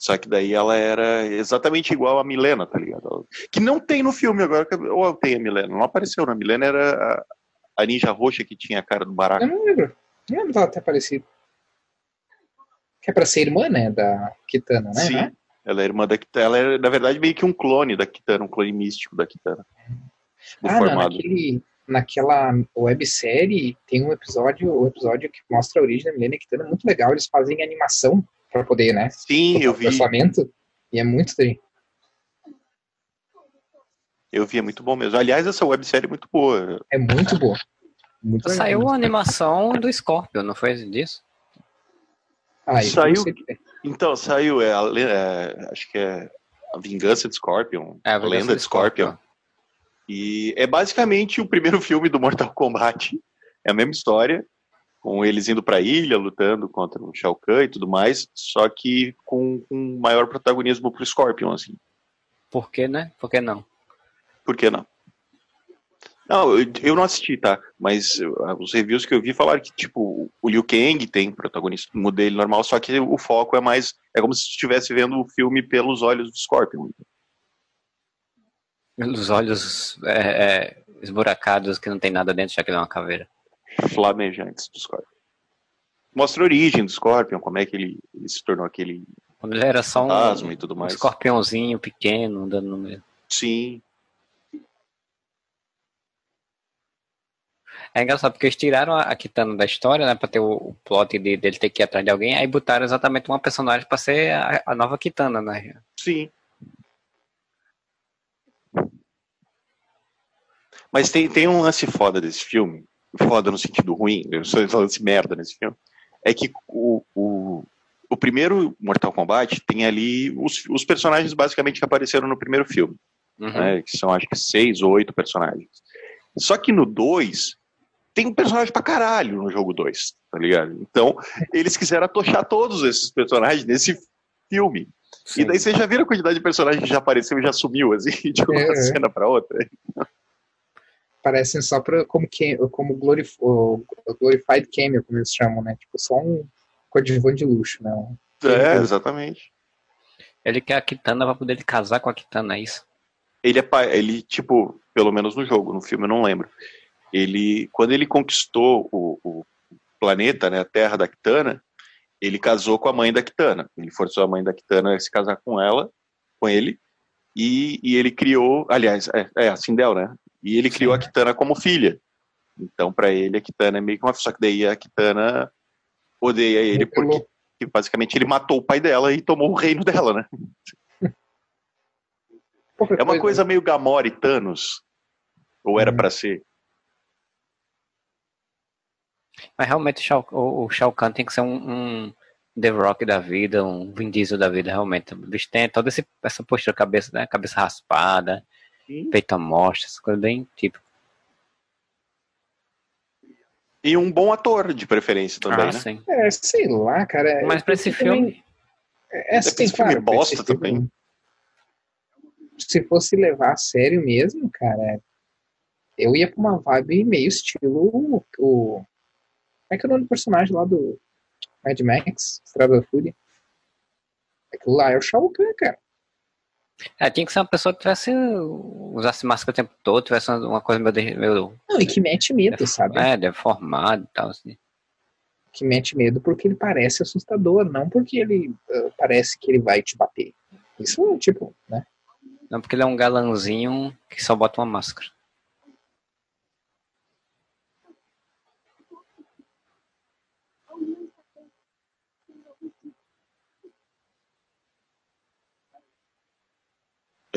Só que daí ela era exatamente igual a Milena, tá ligado? Que não tem no filme agora, ou tem a Milena, não apareceu na Milena, era a, ninja roxa que tinha a cara do baraco. Eu não lembro, não lembro dela ter aparecido. Que é pra ser irmã, né, da Kitana, né? Sim, né? ela é irmã da Kitana, ela é, na verdade, meio que um clone da Kitana, um clone místico da Kitana. Ah, formado. não, naquele, naquela websérie tem um episódio, o um episódio que mostra a origem da Milena Kitana, muito legal, eles fazem animação para poder, né? Sim, eu vi. E é muito tri. Eu vi, é muito bom mesmo. Aliás, essa websérie é muito boa. É muito boa. Muito Saiu a animação do Scorpion, não foi disso? Ah, saiu. Então, saiu, é, é, acho que é A Vingança de Scorpion. É, a a Lenda de de Scorpion. E é basicamente o primeiro filme do Mortal Kombat. É a mesma história, com eles indo pra ilha, lutando contra o Shao Kahn e tudo mais, só que com, com maior protagonismo pro Scorpion, assim. Por que, né? Por que não? Por que não? Não, eu, eu não assisti, tá? Mas uh, os reviews que eu vi falaram que, tipo, o Liu Kang tem protagonismo dele normal, só que o foco é mais. É como se estivesse vendo o filme pelos olhos do Scorpion. Os olhos é, é, esburacados que não tem nada dentro, já que ele é uma caveira. Flamejantes do Scorpion. Mostra a origem do Scorpion, como é que ele, ele se tornou aquele Quando ele era só um, e tudo um mais. escorpiãozinho pequeno andando no meio. Sim. É engraçado porque eles tiraram a, a Kitana da história, né, pra ter o, o plot de, dele ter que ir atrás de alguém, aí botaram exatamente uma personagem pra ser a, a nova Kitana, né? Sim. Mas tem, tem um lance foda desse filme, foda no sentido ruim, eu sou um lance merda nesse filme, é que o, o, o primeiro Mortal Kombat tem ali os, os personagens basicamente que apareceram no primeiro filme, Uhum. né, que são acho que seis ou oito personagens. Só que no 2 tem um personagem pra caralho no jogo 2, tá ligado? Então, eles quiseram atochar todos esses personagens nesse filme. Sim. E daí você já viu a quantidade de personagens que já apareceu e já sumiu, assim, de uma É, é. cena pra outra. Parecem só pra, como, que, como glorif, Glorified Cameo, como eles chamam, né? Tipo, só um coadjuvante de luxo, né? Um- É, exatamente. Ele quer a Kitana pra poder casar com a Kitana, é isso? Ele é pai, ele, tipo, pelo menos no jogo, no filme eu não lembro. Ele, quando ele conquistou o, o planeta, né, a terra da Kitana, ele casou com a mãe da Kitana. Ele forçou a mãe da Kitana a se casar com ela, com ele, e, e ele criou, aliás, é, é a Sindel, né? E ele criou a Kitana como filha. Então, pra ele, a Kitana é meio que uma. Só que daí a Kitana odeia ele porque que basicamente ele matou o pai dela e tomou o reino dela, né? É uma coisa meio Gamora e Thanos. Ou era Uhum. pra ser? Mas realmente o Shao, o, o Shao Kahn tem que ser um, um The Rock da vida, um Vin Diesel da vida, realmente. O bicho tem toda esse, essa postura, cabeça, né? Cabeça raspada, peito à mostra, essa coisa bem típica. E um bom ator, de preferência também, ah, né? sim. É, sei lá, cara. Mas pra esse Eu também- filme, É, Esse assim, filme claro, bosta esse filme- também. Se fosse levar a sério mesmo, cara, eu ia pra uma vibe meio estilo o. o como é que é o nome do personagem lá do Mad Max, Estrada da Fúria? Aquilo lá é o Shao Kahn, cara. É, tinha que ser uma pessoa que tivesse usasse máscara o tempo todo, tivesse uma, coisa meio, meio Não, e que mete medo, sabe? é, deformada e tal, assim. Que mete medo porque ele parece assustador, não porque ele ah, parece que ele vai te bater. Isso, tipo, né? Não porque ele é um galanzinho que só bota uma máscara.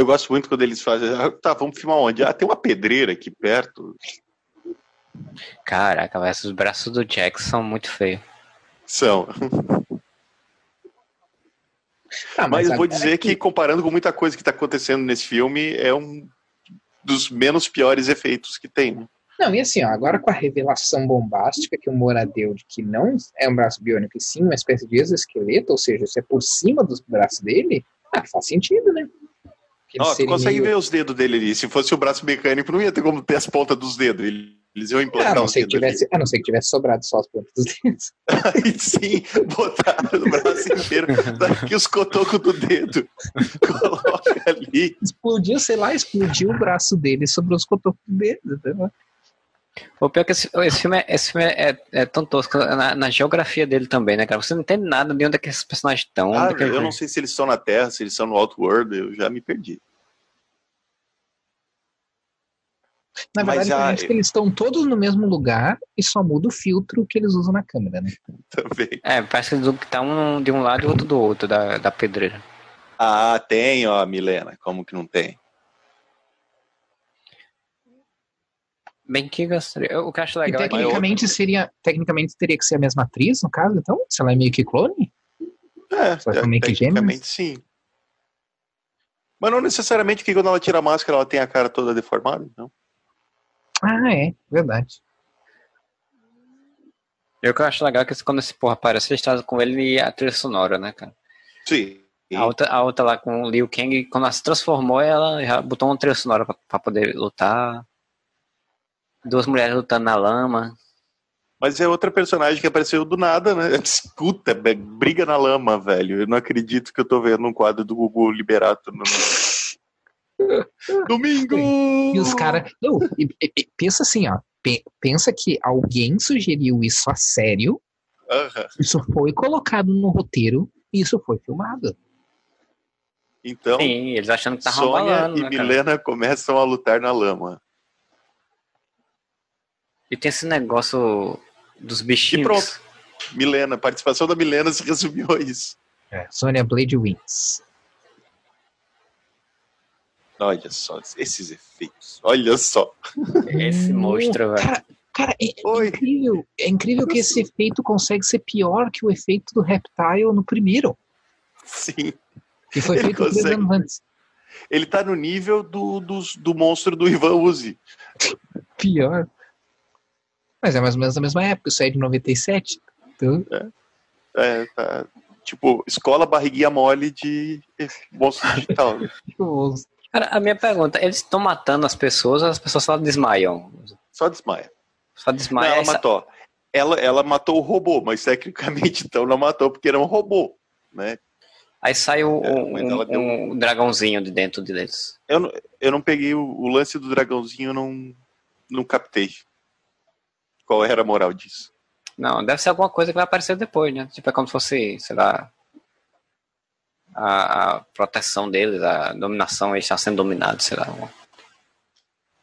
Eu gosto muito quando eles fazem. Ah, tá, vamos filmar onde? Ah, tem uma pedreira aqui perto. Caraca, velho, esses braços do Jack são muito feios. São. Ah, Mas vou agora dizer que, comparando com muita coisa que tá acontecendo nesse filme, é um dos menos piores efeitos que tem. né? Não, e assim, ó, agora com a revelação bombástica que o Moura deu de que não é um braço biônico, e sim uma espécie de exoesqueleto, ou seja, isso é por cima dos braços dele, ah, faz sentido, né? Ó, tu consegue meio- ver os dedos dele ali. Se fosse o braço mecânico, não ia ter como ter as pontas dos dedos. Eles iam Ah, implantar não, os ser que tivesse, a não ser que tivesse sobrado só as pontas dos dedos. Aí sim, botar no braço inteiro, daqui os cotocos do dedo. Coloca ali. Explodiu, sei lá, explodiu o braço dele sobre os cotocos dele. entendeu? O pior é que esse, esse filme, é, esse filme é, é tão tosco na, na geografia dele também, né, cara? Você não entende nada de onde é que esses personagens estão. Ah, onde é que eles eu não sei se eles estão na Terra, se eles estão no Outworld, eu já me perdi. Na Mas verdade, a- parece que eles estão todos no mesmo lugar e só muda o filtro que eles usam na câmera, né? Também. É, parece que eles tá um de um lado e outro do outro, da, da pedreira. Ah, tem, ó, Milena. Como que não tem? Bem que gostaria. O que eu acho E legal é que tecnicamente seria, tecnicamente teria que ser a mesma atriz, no caso, então? Se ela é meio que clone? É, Só que meio que tecnicamente sim. Mas não necessariamente que quando ela tira a máscara ela tem a cara toda deformada, não? Ah, é, verdade. Eu que eu acho legal é que quando esse porra aparece, eles trazem com ele a trilha sonora, né, cara? Sim. A outra, a outra lá com o Liu Kang, quando ela se transformou, ela já botou uma trilha sonora pra, pra poder lutar. Duas mulheres lutando na lama. Mas é outra personagem que apareceu do nada, né? Puta, briga na lama, velho. Eu não acredito que eu tô vendo um quadro do Gugu Liberato no. Domingo! E os caras. Pensa assim, ó. Pe- Pensa que alguém sugeriu isso a sério, isso foi colocado no roteiro e isso foi filmado. Então, Sim, eles achando que tá Sônia rolando, e né, cara? Milena começam a lutar na lama. E tem esse negócio dos bichinhos. E pronto. Milena, a participação da Milena se resumiu a isso. É, Sonya Blade wins. Olha só, esses efeitos. Olha só. Esse monstro, velho. Cara, cara é, incrível. É incrível que esse efeito consegue ser pior que o efeito do Reptile no primeiro, Sim. que foi Ele feito três anos antes. Ele tá no nível do, dos- do monstro do Ivan Uzi. Pior. Mas é mais ou menos da mesma época, isso aí é de 97. Então, É, tá. Tipo, escola barriguinha mole de monstro digital. tipo, Cara, a minha pergunta, eles estão matando as pessoas ou as pessoas só desmaiam? Só desmaia. Só Não, desmaiam. ela essa- matou. Ela, ela matou o robô, mas tecnicamente então não matou porque era um robô, né? Aí sai o- É, um, deu- um dragãozinho de dentro deles. Eu, não- eu não peguei o, o lance do dragãozinho, eu não, não captei. Qual era a moral disso? Não, deve ser alguma coisa que vai aparecer depois, né? Tipo, é como se fosse, sei lá, a, a proteção deles, a dominação, eles estão sendo dominados, sei lá.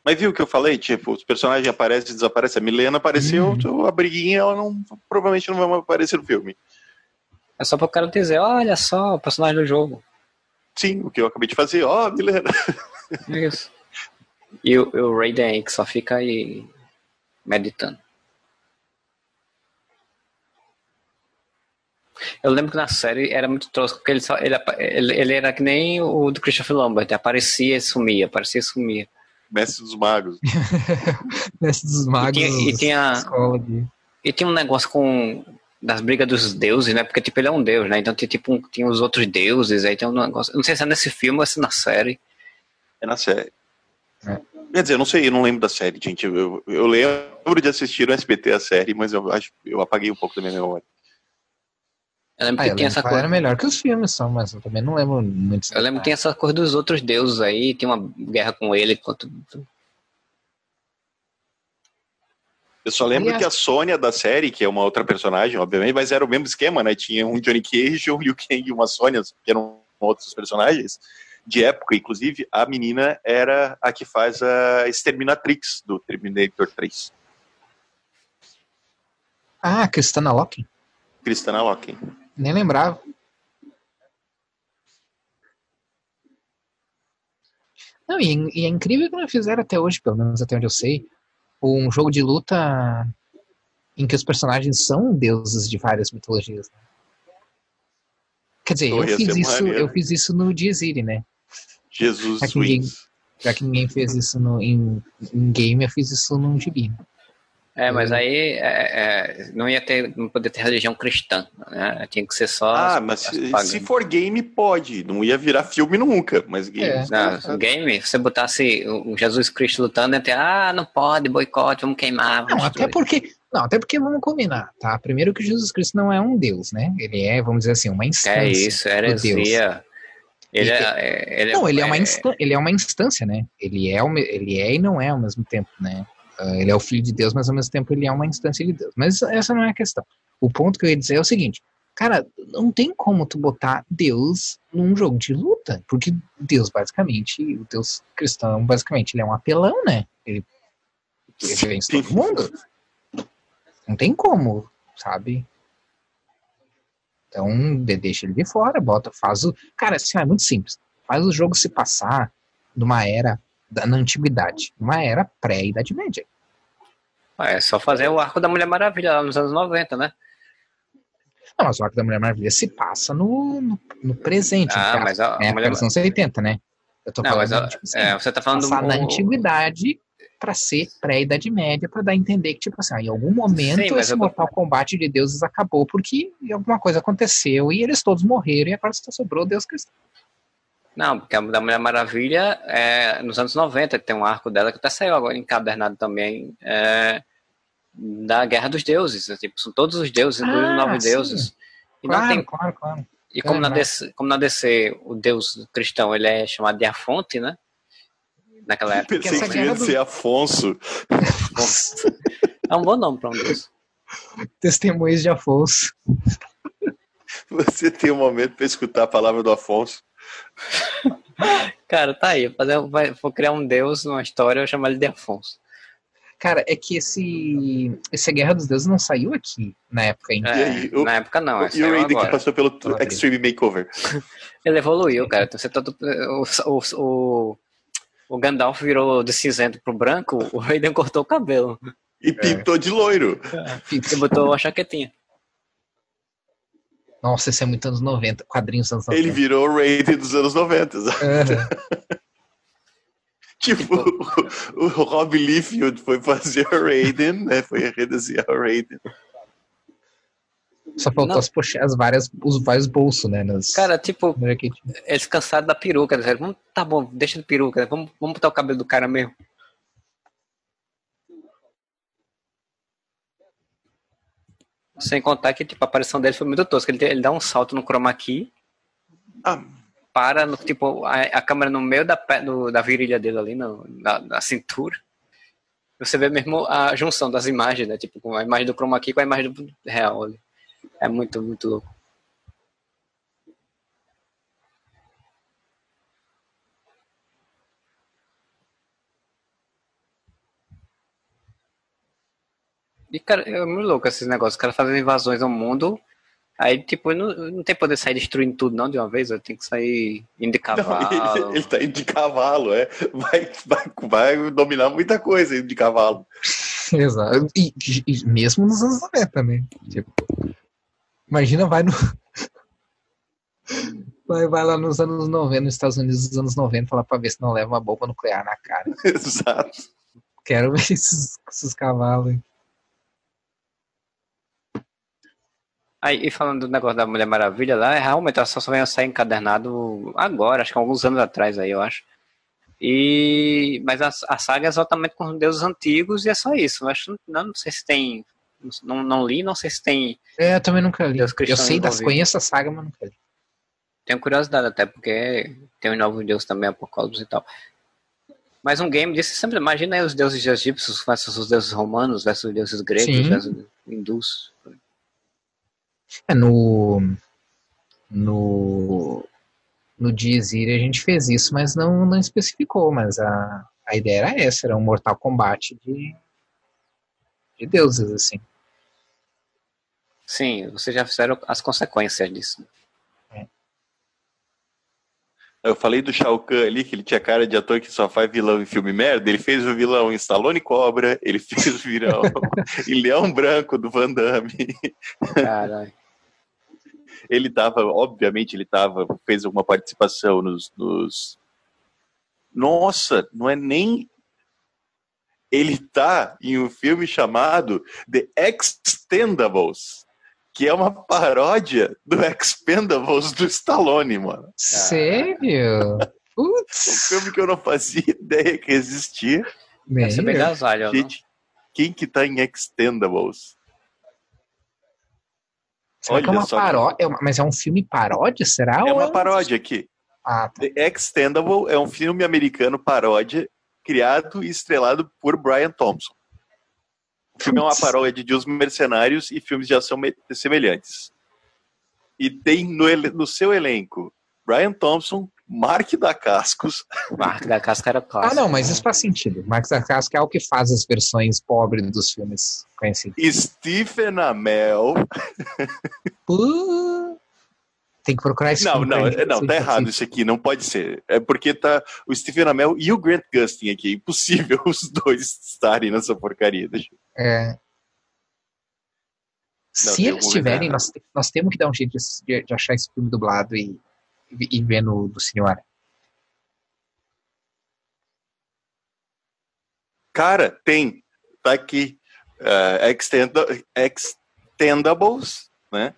Mas viu o que eu falei? Tipo, os personagens aparecem e desaparecem. A Milena apareceu, Uhum. a briguinha, ela não, provavelmente não vai aparecer no filme. É só pro cara dizer, olha só, o personagem do jogo. Sim, o que eu acabei de fazer. Ó, Milena. É isso. E o, o Raiden aí que só fica aí meditando. Eu lembro que na série era muito tosco, porque ele, só, ele, ele, ele era que nem o do Christopher Lambert, aparecia e sumia, aparecia e sumia. Mestre dos magos. Mestre dos magos. E tinha- e tinha-. E tinha um negócio com das brigas dos deuses, né? Porque tipo ele é um deus, né? Então tinha tipo um- tinha os outros deuses, aí tem um negócio. Não sei se é nesse filme ou se é na série. É na série. É. Quer dizer, eu não sei, eu não lembro da série, gente. Eu, eu lembro de assistir no SBT a série, mas eu acho eu apaguei um pouco da minha memória. Eu lembro Ah, que eu tinha lembro essa que coisa. era melhor que os filmes são, mas eu também não lembro muito. Eu lembro que tem essa coisa dos outros deuses aí, tinha uma guerra com ele contra. Eu só lembro que a Sônia da série, que é uma outra personagem, obviamente, mas era o mesmo esquema, né? Tinha um Johnny Cage, um Liu Kang e uma Sônia, que eram outros personagens de época. Inclusive, a menina era a que faz a Exterminatrix do Terminator 3. Ah, Cristana Locke? Cristana Loken. Nem lembrava. Não, e, e é incrível que não fizeram até hoje, pelo menos até onde eu sei, um jogo de luta em que os personagens são deuses de várias mitologias. né? Quer dizer, eu fiz, isso, maneiro. eu fiz isso no Diezire, né? Jesus Aqui ninguém- Wins. Já que ninguém fez isso no, em, em game, eu fiz isso num gibi. É, mas Hum. aí é, é, não ia ter, não poder ter religião cristã, né? Tinha que ser só. Ah, as- mas as se, se for game, pode. Não ia virar filme nunca, mas game. É. Não, game, se você botasse o Jesus Cristo lutando, ia ter, ah, não pode, boicote, vamos queimar. Vamos Não, até destruir." porque. Não, até porque vamos combinar, tá? Primeiro que Jesus Cristo não é um Deus, né? Ele é, vamos dizer assim, uma instância. É isso, do Deus. heresia. Ele é, é- ele Não, ele é, uma é- instância, ele é uma instância, né? Ele é, ele é e não é ao mesmo tempo, né? Ah, ele é o filho de Deus, mas ao mesmo tempo ele é uma instância de Deus. Mas essa não é a questão. O ponto que eu ia dizer é o seguinte, cara, não tem como tu botar Deus num jogo de luta, porque Deus basicamente, o Deus cristão basicamente, ele é um apelão, né? Ele, ele vence todo mundo. Não tem como, sabe? Então, de- deixa ele de fora, bota, faz o. Cara, assim, é muito simples. Faz o jogo se passar numa era na antiguidade, numa era pré-Idade Média. É só fazer o arco da Mulher Maravilha lá nos anos 90, né? Não, mas o Arco da Mulher Maravilha se passa no, no, no presente, Ah, mas a- né? a Mulher- anos 80, né? Eu tô Não, falando, mas tipo assim, é, você tá falando passar na antiguidade pra ser pré-idade média, pra dar a entender que, tipo assim, ah, em algum momento Sim, esse eu tô- Mortal Kombat de deuses acabou porque alguma coisa aconteceu e eles todos morreram e agora só sobrou Deus cristão. Não, porque a da Mulher Maravilha é nos anos 90, tem um arco dela que até saiu agora encadernado também é, da Guerra dos Deuses. né? Tipo, são todos os deuses, incluindo Ah, nove sim. deuses. E, não Claro, tem, claro, claro. e como, na É, DC, como na DC o deus cristão ele é chamado de Afonte, né? Naquela época. Pensei essa que ia do- ser Afonso. É um bom nome para um deus. Testemunhos de Afonso. Você tem um momento para escutar a palavra do Afonso. Cara, tá aí. Vou, fazer, vai- vou criar um deus numa história, eu chamar ele de Afonso. Cara, é que esse, esse Guerra dos Deuses não saiu aqui na época ainda. É, o- na época não, é e o Raiden que passou pelo Extreme Makeover. Ele evoluiu, cara. Então, você tá, o, o, o, o Gandalf virou de cinzento pro branco, o Raiden cortou o cabelo. E pintou de loiro. E botou a chaquetinha. Nossa, esse é muito anos 90, quadrinhos dos anos 90. Ele virou o Raiden dos anos 90. exato. Aham. Tipo, o, o Rob Liefeld foi fazer o Raiden, né? Foi redesenhar o Raiden. Só faltou as, poche- as várias, os vários bolsos, né? Nas, Cara, tipo, eles cansaram da peruca. Disseram, "Vamos- tá bom, deixa de peruca, né? vamos, vamos botar o cabelo do cara mesmo. Sem contar que tipo, a aparição dele foi muito tosca. Ele, ele dá um salto no chroma key, Ah, para no, tipo, a, a câmera no meio da, do- da virilha dele ali, no, na, na cintura. Você vê mesmo a junção das imagens, né? Tipo, com a imagem do chroma key com a imagem do real ali. É muito, muito louco. E, cara, é muito louco esses negócios. Os caras fazem invasões ao mundo. Aí, tipo, não, não tem poder sair destruindo tudo, não, de uma vez. Tem que sair indo de não, cavalo. ele, ele tá indo de cavalo, é. Vai, vai, vai dominar muita coisa indo de cavalo. Exato. E, e mesmo nos anos 90, né? Tipo, imagina, vai no. Vai, vai lá nos anos 90, nos Estados Unidos dos anos 90, lá pra ver se não leva uma bomba nuclear na cara. Exato. Quero ver esses, esses cavalos. Aí. E falando do negócio da Mulher Maravilha lá, é, realmente ela só veio sair encadernado agora, acho que alguns anos atrás aí, eu acho. E, mas a, a saga é exatamente com os deuses antigos e é só isso. Eu acho, não, não sei se tem. Não, não li, não sei se tem. É, eu também nunca li. Deus Eu sei das, conheço a saga, mas nunca li. Tenho curiosidade até, porque tem os novos deuses também, Apocalipse e tal. Mas um game desse, sempre imagina aí os deuses egípcios versus os deuses romanos, versus os deuses gregos, Sim. versus hindus. É, no. No. No Dizir a gente fez isso, mas não, não especificou. Mas a, a ideia era essa: era um Mortal Kombat de. de deuses, assim. Sim, vocês já fizeram as consequências disso. Eu falei do Shao Kahn ali, que ele tinha cara de ator que só faz vilão em filme merda. Ele fez o vilão em Stallone Cobra, ele fez o vilão em Leão Branco do Van Damme. Caralho. Ele tava, obviamente, ele tava, fez alguma participação nos, nos. Nossa, não é nem. Ele tá em um filme chamado The Extendables, que é uma paródia do Expendables do Stallone, mano. Sério? Um filme que eu não fazia ideia que existia. Bem Bem, gasalho, não? Gente, quem que tá em Extendables? Será que é olha uma só que- paródia? É uma- mas é um filme paródia, será? É uma paródia aqui. Ah, tá. The Extendable é um filme americano paródia criado e estrelado por Brian Thompson. O filme é uma paródia de Os Mercenários e filmes de ação me- semelhantes. E tem no, no seu elenco Brian Thompson, Mark Dacascos, Marco da Casca era Ah, clássico. não, mas isso faz sentido. Max Arcasco é o que faz as versões pobres dos filmes conhecidos. Stephen Amell. Pô, Tem que procurar esse Não, filme não, não, ver tá errado isso aqui, não pode ser. É porque tá o Stephen Amell e o Grant Gustin aqui. É impossível os dois estarem nessa porcaria. Deixa eu- É. Não, Se eles tiverem, nós, nós temos que dar um jeito de- de achar esse filme dublado e, e vendo do senhor Cara, tem. Tá aqui. Uh, Extendables, né?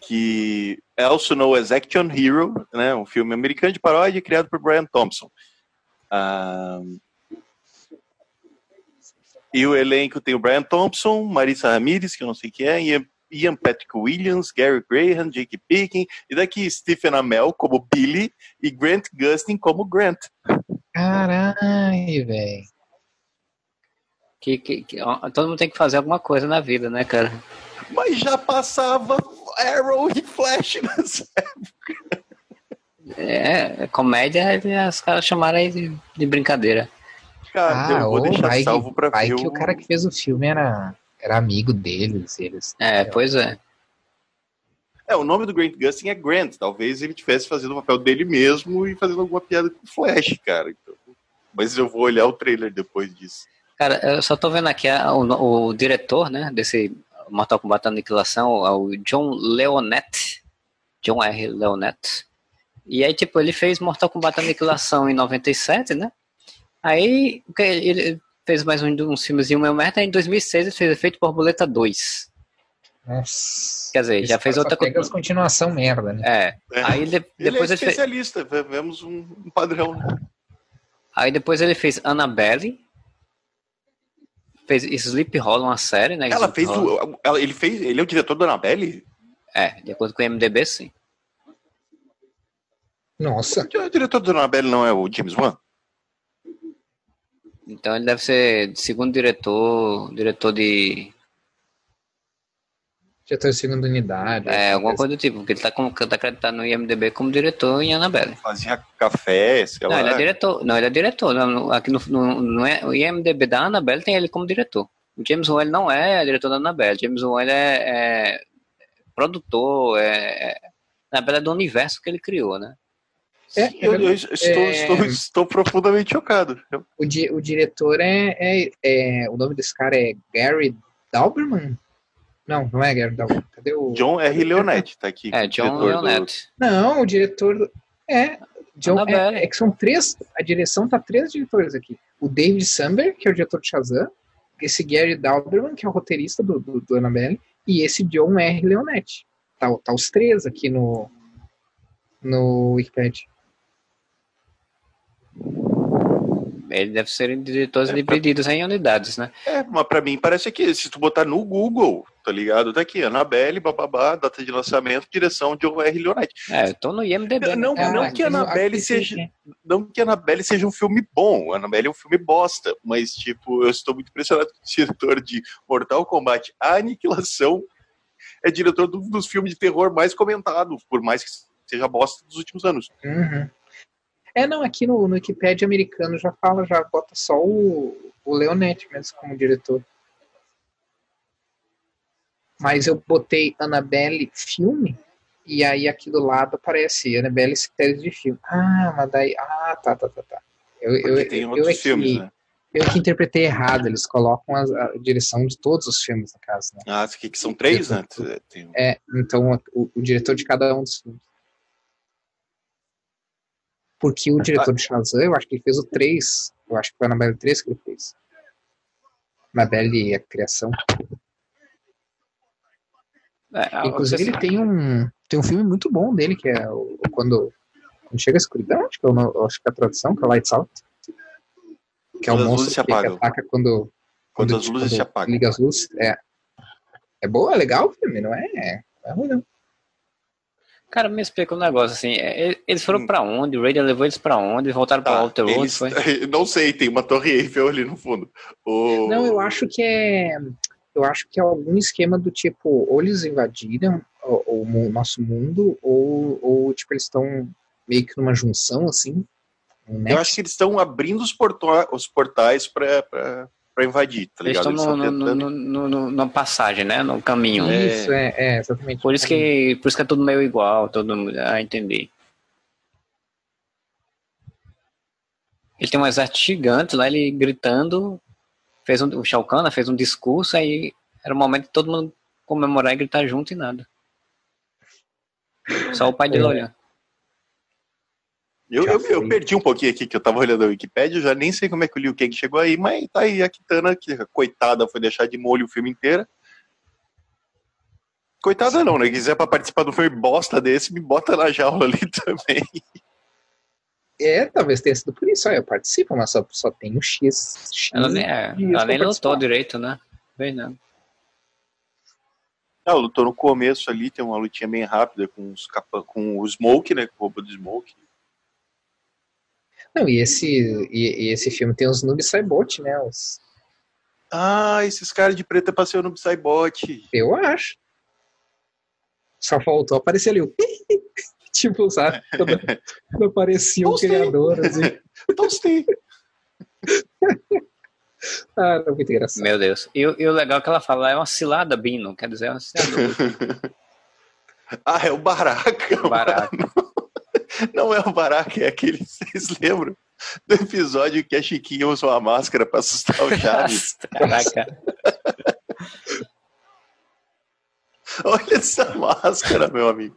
Que é also know as Action Hero, né? Um filme americano de paródia criado por Brian Thompson. Uh, e o elenco tem o Brian Thompson, Marissa Ramirez, que eu não sei quem é, e Ian Patrick Williams, Gary Graham, Jake Picking, e daqui Stephen Amell como Billy e Grant Gustin como Grant. Caralho, velho. Que, que, que- todo mundo tem que fazer alguma coisa na vida, né, cara? Mas já passava Arrow e Flash nessa É, é comédia, os caras chamaram aí de, de brincadeira. Cara, eu vou ou deixar vai, salvo pra vai ver que o cara que fez o filme era, era amigo deles. Eles, É, pois é. É, o nome do Grant Gustin é Grant. Talvez ele estivesse fazendo o papel dele mesmo e fazendo alguma piada com o Flash, cara. Então, mas eu vou olhar o trailer depois disso. Cara, eu só tô vendo aqui a- o, o diretor, né, desse Mortal Kombat Aniquilação, é o John Leonet. John R. Leonet. E aí, tipo, ele fez Mortal Kombat Aniquilação em 97, né? Aí, o que ele fez mais um, uns filmezinhos meio merda, aí em 2006 ele fez Efeito Borboleta 2. Nossa. Quer dizer, já fez outra coisa. as continuação merda, né? É. É. Aí de- Ele depois é ele, fez, especialista, ve- vemos um, um padrão. né? aí depois ele fez Annabelle. Fez Sleep Hollow, uma série, né? Ela Sleep fez o. ela- ele fez. Ele é o diretor da Annabelle? É, de acordo com o MDB, sim. Nossa. O diretor da Annabelle não é o James Wan? Então ele deve ser segundo diretor, diretor de. Já tô em segunda unidade. É, alguma coisa do tipo, porque ele tá, como, tá acreditado no IMDB como diretor em Annabelle. Fazia café, sei Não, lá. ele é diretor. Não, ele é diretor. Não, no- aqui no, no, no é- o IMDB da Annabelle tem ele como diretor. O James Wan ele não é diretor da Annabelle. James Wan ele é, é produtor. É, é, Annabelle é do universo que ele criou, né? É, Eu, eu estou, É. estou, estou profundamente chocado. O, di- o diretor é, é, é- O nome desse cara é Gary Dauberman? Não, não é Gary Dauberman. Cadê o. John R. Leonetti tá aqui. É, John diretor do- Leonetti. Não, o diretor. É. John, é, é que são três. A direção tá três diretores aqui. O David Samber, que é o diretor de Shazam. Esse Gary Dauberman, que é o roteirista do, do, do Annabelle. E esse John R. Leonetti. Tá, tá os três aqui no. No Wikipedia. Ele deve ser diretores É, divididos em unidades, né? É, mas pra mim parece que se tu botar no Google, tá ligado? Tá aqui, Annabelle, bababá, data de lançamento, direção John R. Leonetti. É, eu tô no IMDB. né? Não, Ah, não aqui que aqui seja, sim. não que Annabelle seja um filme bom, Annabelle é um filme bosta, mas tipo, eu estou muito impressionado que o diretor de Mortal Kombat A Aniquilação é diretor do- dos filmes de terror mais comentados, por mais que seja bosta dos últimos anos. Uhum. É, não, aqui no, no Wikipedia americano já fala, já bota só o, o Leonetti mesmo como diretor. Mas eu botei Annabelle filme, e aí aqui do lado aparece Annabelle série de filme. Ah, mas daí. Ah, tá, tá, tá, tá. Eu, eu, Porque tem eu, outros é que, filmes, né? eu que interpretei errado, eles colocam a, a direção de todos os filmes, no caso, né? Ah, que, que são três, né? Tem- É, então o, o diretor de cada um dos filmes. Porque o diretor de Shazam, eu acho que ele fez o 3. Eu acho que foi a Annabelle 3 que ele fez. Annabelle e a criação. É, Inclusive, ele tem um, tem um filme muito bom dele, que é o, o quando, quando chega a escuridão, acho que, é o acho que é a tradução, que é Lights Out. Que é o Quando monstro se que, que ataca quando, Quando as luzes se apagam. Liga as luzes. É, é boa, é legal o filme, não é? Não é ruim, não. Cara, me explica um negócio assim. é, é, Eles foram Hum. pra onde? O Raider levou eles pra onde? Voltaram pra Tá, Outer Road? eles- Foi? Não sei, tem uma torre Eiffel ali no fundo. O... Não, eu acho que é. Eu acho que é algum esquema do tipo, ou eles invadiram o, o nosso mundo, ou, ou tipo, eles estão meio que numa junção, assim. um Eu acho que eles estão abrindo os, porto- os portais pra, pra invadir, tá ligado? estão Eles estão no, tentando- no, no- na passagem, né? No caminho. É. Isso, é, é, exatamente. Por isso que, por isso que é tudo meio igual, todo mundo. Ah, entendi. Ele tem um exército gigante lá, ele gritando, fez um, o Shao Kahn né, fez um discurso, aí era o momento de todo mundo comemorar e gritar junto e nada. Só o pai dele É. olhando. Eu, eu, eu perdi um pouquinho aqui, que eu tava olhando a Wikipédia, eu já nem sei como é que o Liu Kang chegou aí, mas tá aí a Kitana, que coitada foi deixar de molho o filme inteiro. Coitada não, né? Se quiser pra participar do filme bosta desse, me bota na jaula ali também. É, talvez tenha sido por isso. Ó, eu participo, mas só, só tenho X. X Ela nem, é, ela nem lutou direito, né? Vem não. Ah, lutou no começo ali, tem uma lutinha bem rápida com, os capa... com o Smoke, né? Com o roubo do Smoke. Não, e esse, e, e esse filme tem os Noob Saibot, né? Os, Ah, esses caras de preto passeio no Psybot. eu acho. Só faltou aparecer ali o. tipo, sabe? Quando, quando aparecia o criador, assim. Tostei. Ah, era muito engraçado. Meu Deus. E, o- e o legal é que ela fala é uma cilada, Bino. Quer dizer, é uma cilada. Ah, é o Baraka. Barato. Não é o Baraka, é aquele, vocês lembram? Do episódio que a Chiquinha usou a máscara pra assustar o Chaves. Caraca. Olha essa máscara, meu amigo.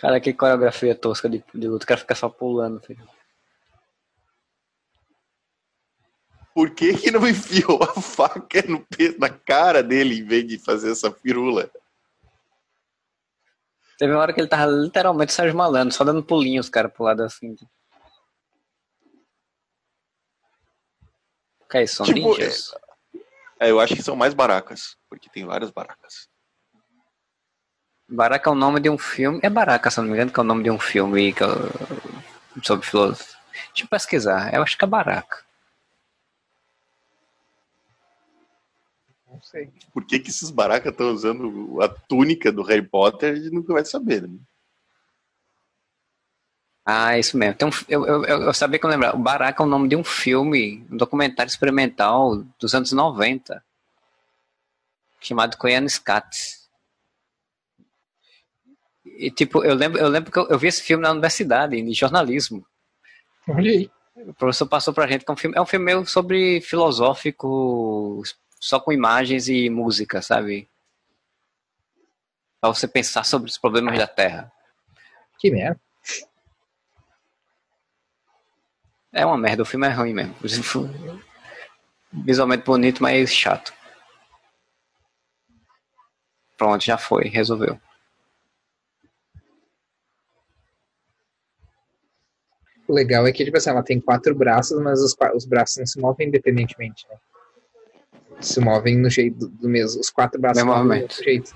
Cara, que coreografia tosca de, de luta. O cara fica só pulando, filho. Por que, que não enfiou a faca no na cara dele em vez de fazer essa firula? Teve uma hora que ele tava literalmente Sérgio Malandro, só dando pulinhos, cara, pro lado assim. O que é isso? São Tipo, ninjas? É, eu acho que são mais baracas, porque tem várias baracas. Baraka é o nome de um filme. É Baraka, se não me engano, que é o nome de um filme que eu- sobre filosofia. Deixa eu pesquisar. Eu acho que é Baraka. Não sei. Por que, que esses baracas estão usando a túnica do Harry Potter? A gente nunca vai saber, né? Ah, isso mesmo. Um, eu, eu, eu eu sabia que eu lembrava. O Baraka é o nome de um filme, um documentário experimental dos anos 90, chamado Koyaanisqatsi. E tipo, eu lembro, eu lembro que eu, eu vi esse filme na universidade, de jornalismo. Olha aí. O professor passou pra gente que é um filme, é um filme meio sobre filosófico, só com imagens e música, sabe? Pra você pensar sobre os problemas da Terra. Que merda. É uma merda, o filme é ruim mesmo. Visualmente bonito, mas chato. Pronto, já foi, resolveu. O legal é que, tipo assim, ela tem quatro braços, mas os, os braços não se movem independentemente, né? Se movem no jeito do, do mesmo. Os quatro braços do movimento. mesmo jeito.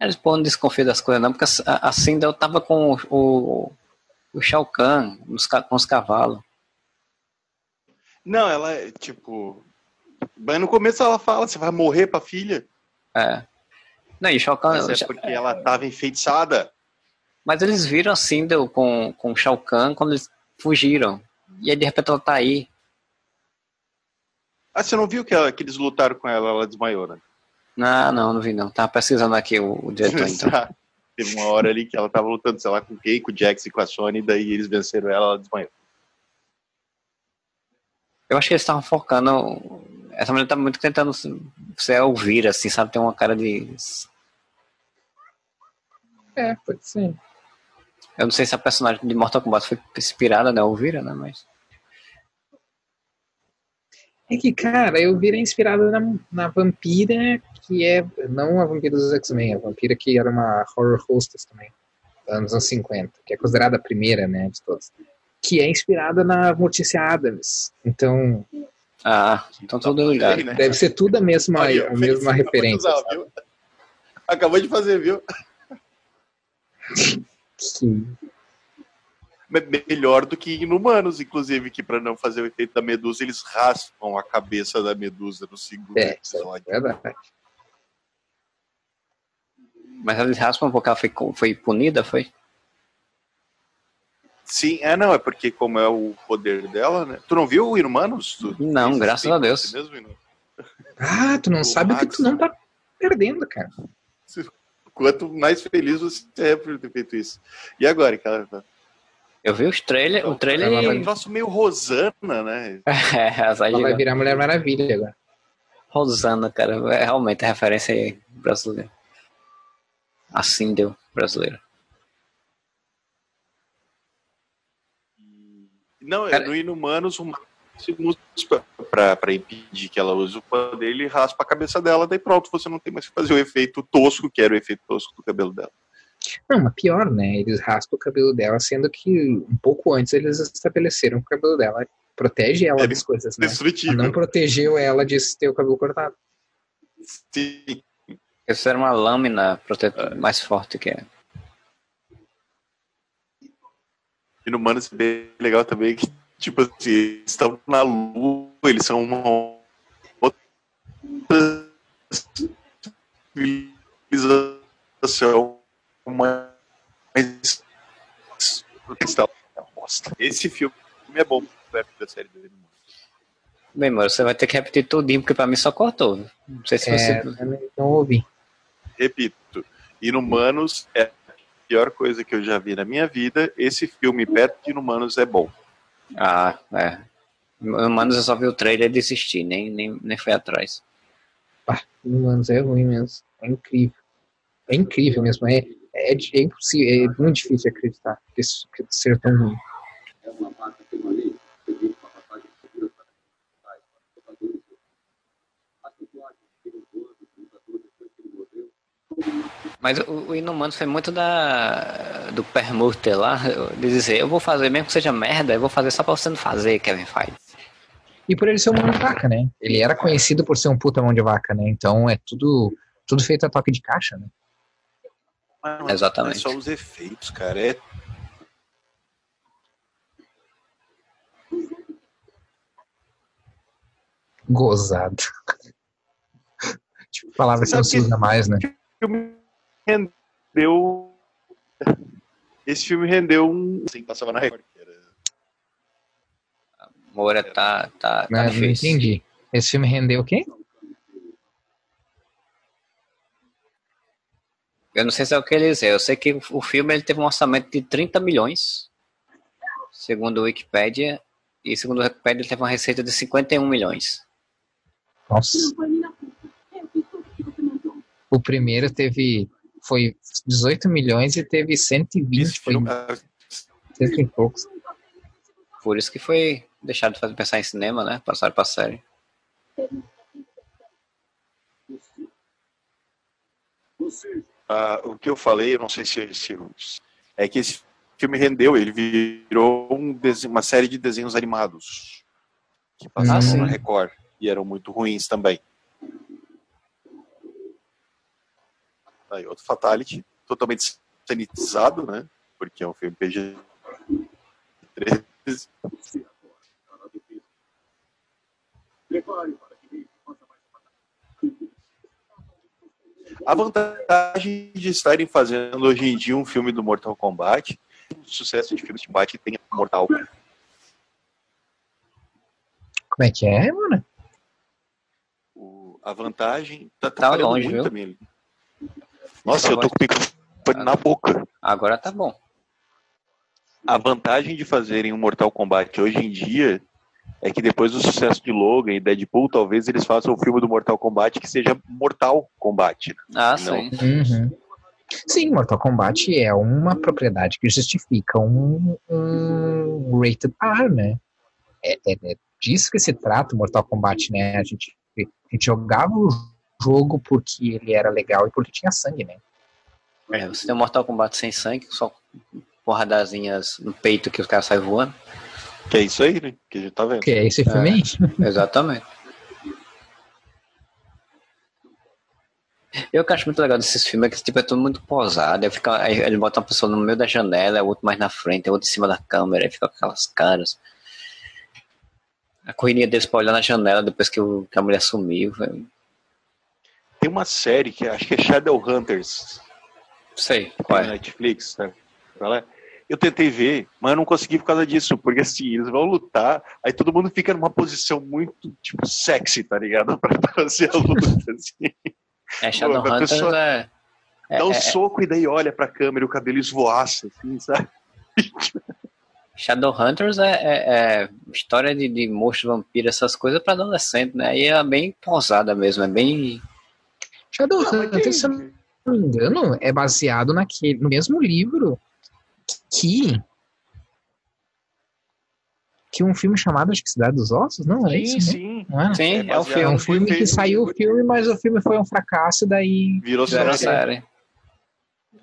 Eles pô, não desconfia das coisas não, porque a, a Sindel tava com o, o, o Shao Kahn nos com os cavalos. Não, ela é tipo. Mas no começo ela fala: você vai morrer pra filha. É. Não, e o Shao Kahn... Mas é porque ela tava enfeitiçada. Mas eles viram a Sindel com, com o Shao Kahn quando eles fugiram. E aí de repente ela tá aí. Ah, você não viu que, ela- que eles lutaram com ela? Ela desmaiou, né? Não, não, não vi não. Tava pesquisando aqui o, o diretor então. Teve uma hora ali que ela tava lutando, sei lá, com quem, com o Jax e com a Sony, daí eles venceram ela, ela desmaiou. Eu acho que eles estavam focando. Essa mulher tá muito tentando ser ouvir, assim, sabe? Tem uma cara de. É, pode ser. Eu não sei se a personagem de Mortal Kombat foi inspirada na Elvira, né? Mas. É que, cara, eu virei inspirado na, na vampira, que é. Não a vampira dos X-Men, a vampira que era uma horror hostess também, anos anos 50, que é considerada a primeira, né, de todas. Que é inspirada na Mortícia Adams. Então, Ah, então tudo ligado. Né? deve ser tudo a mesma, Aí, a mesma acabou de referência. usar? Acabou de fazer, viu? Que- Melhor do que inumanos, inclusive, que pra não fazer o efeito da medusa, eles raspam a cabeça da medusa no segundo É, episódio. é verdade. Mas eles raspam porque ela foi, foi punida, foi? Sim, é não, é porque como é o poder dela, né? Tu não viu o Inumanos? Tu- Não, graças a Deus. mesmo? Ah, tu não O sabe o que Max, tu não tá. perdendo, cara. Quanto mais feliz você é por ter feito isso. E agora, cara? Eu vi os trailer, o trailer. É um troço meio Rosana, né? é, Ela vai virar Mulher Maravilha agora. Rosana, cara, é realmente a referência aí brasileira. Assim deu, brasileira. Não, Cara- no Inumanos, pra, pra impedir que ela use o poder, ele raspa a cabeça dela, daí pronto, você não tem mais que fazer o efeito tosco, que era o efeito tosco do cabelo dela. Não, mas pior, né? Eles raspam o cabelo dela, sendo que um pouco antes eles estabeleceram que o cabelo dela protege ela É das coisas, né? Destrutível. Não protegeu ela de ter o cabelo cortado. Sim. Isso era uma lâmina protetora mais forte que é. Inumanos é bem legal também, que, tipo assim, eles estão na lua, eles são uma outra civilização Bosta. Esse filme é bom perto da série do Inumanos. Bem, mano, você vai ter que repetir tudinho, porque pra mim só cortou. Não sei se É, você. não ouvi. Repito, Inumanos é a pior coisa que eu já vi na minha vida. Esse filme perto de Inumanos é bom. Ah, é. Mano, eu só vi o trailer e desisti, nem, nem, nem foi atrás. Pá, mano, é ruim mesmo. É incrível. É incrível mesmo. É, é, é impossível, é muito difícil acreditar que isso que ser tão ruim. Mas o, o Inumanos foi muito da do permuter lá, de dizer, eu vou fazer, mesmo que seja merda, eu vou fazer só pra você não fazer, Kevin Feige. E por ele ser uma mão de vaca, né? Ele era conhecido por ser um puta mão de vaca, né? Então é tudo, tudo feito a toque de caixa, né? Mas não é Exatamente. só os efeitos, cara. É Gozado. tipo, palavra que não se usa mais, né? filme rendeu. Esse filme rendeu um. Assim, passava na Record. Moura tá, tá, tá Não, não difícil. entendi. Esse filme rendeu o quê? Eu não sei se é o que ele dizer. Eu sei que o- filme ele teve um orçamento de 30 milhões, segundo o Wikipedia, e segundo o Wikipedia ele teve uma receita de 51 milhões. Nossa. O primeiro teve. Foi 18 milhões e teve 120, Esse foi e poucos. Por isso que foi deixado de fazer pensar em cinema, né? Passaram pra série. Ah, o que eu falei, eu não sei se, se é que esse filme rendeu, ele virou um desenho- uma série de desenhos animados que passavam Ah, na Record e eram muito ruins também. Aí, outro Fatality, totalmente sanitizado, né? Porque é um filme PG-13. A vantagem de estarem fazendo hoje em dia um filme do Mortal Kombat, o sucesso de filmes de combate tem Mortal. Como é que é, mano? O- a vantagem tá, Tá longe, muito viu? também. Nossa, eu tô com o microfone na boca. Agora tá bom. A vantagem de fazerem um Mortal Kombat hoje em dia é que depois do sucesso de Logan e Deadpool, talvez eles façam o filme do Mortal Kombat que seja Mortal Kombat. né? Ah, Não. sim. Uhum. Sim, Mortal Kombat é uma propriedade que justifica um, um rated R, né? É, é, é disso que se trata o Mortal Kombat, né? A gente, a gente jogava o jogo porque ele era legal e porque tinha sangue, né? É, você tem um Mortal Kombat sem sangue, só porradazinhas no peito que os caras saem voando. Que é isso aí, né? Que a gente tá vendo. Que é esse filme aí. Exatamente. Eu que acho muito legal desses filmes é que tipo, é tudo muito posado. Aí fica, aí ele bota uma pessoa no meio da janela, o outro mais na frente, o outro em cima da câmera, aí fica com aquelas caras. A correria deles pra olhar na janela depois que, o, que a mulher sumiu. velho. Tem uma série que acho que é Shadowhunters, Sei, qual é? Netflix, né? Pra lá. Eu tentei ver, mas eu não consegui por causa disso, porque assim, eles vão lutar, aí todo mundo fica numa posição muito, tipo, sexy, tá ligado? Pra fazer a luta, assim. É, Shadowhunters pessoa- é, é, Dá um é- soco e daí olha pra câmera e o cabelo esvoaça, assim, sabe? Shadowhunters é, é, é história de, de monstro, vampiro, essas coisas pra adolescente, né? Aí é bem pausada mesmo, é bem. Shadowhunters, se eu não me engano, é baseado naquele, no mesmo livro que que um filme chamado acho que Cidade dos Ossos, não é Sim, isso? né? sim. Não é? Sim, é, o baseado É filme. um filme que saiu o filme, mas o filme foi um fracasso, daí Virou série. série.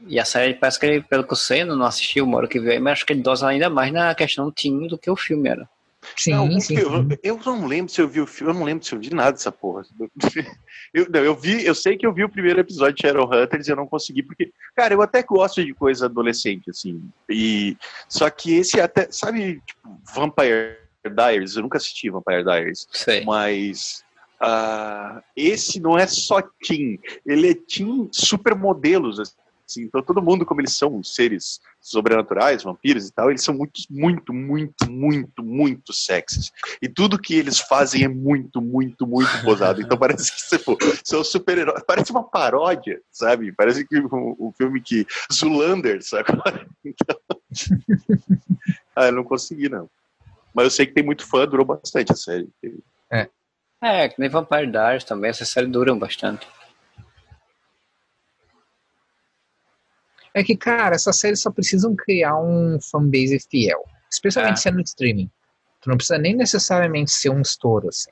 E a série parece que ele, pelo que eu sei, não assisti o Moro que veio, mas acho que ele dosa ainda mais na questão teen do que o filme era. Sim, Não, sim, filme- sim. Eu não lembro se eu vi o filme, eu não lembro se eu vi nada dessa porra. Eu, não, eu vi, eu sei que eu vi o primeiro episódio de Shadowhunters e eu não consegui, porque, cara, eu até gosto de coisa adolescente, assim. E só que esse até, sabe, tipo, Vampire Diaries, eu nunca assisti Vampire Diaries, Sei. mas ah, esse não é só teen, ele é teen supermodelos, assim. Então todo mundo, como eles são seres sobrenaturais, vampiros e tal, eles são muito, muito, muito, muito, muito sexys. E tudo que eles fazem é muito, muito, muito posado. Então parece que você, pô, são super-heróis. Parece uma paródia, sabe? Parece que um, um filme que. Zulander, sabe? Então... ah, eu não consegui, não. Mas eu sei que tem muito fã, durou bastante a série. É, que nem Vampire Diaries também, essas séries duram bastante. É que, cara, essas séries só precisam criar um fanbase fiel. Especialmente É. sendo streaming. Tu não precisa nem necessariamente ser um estouro, assim.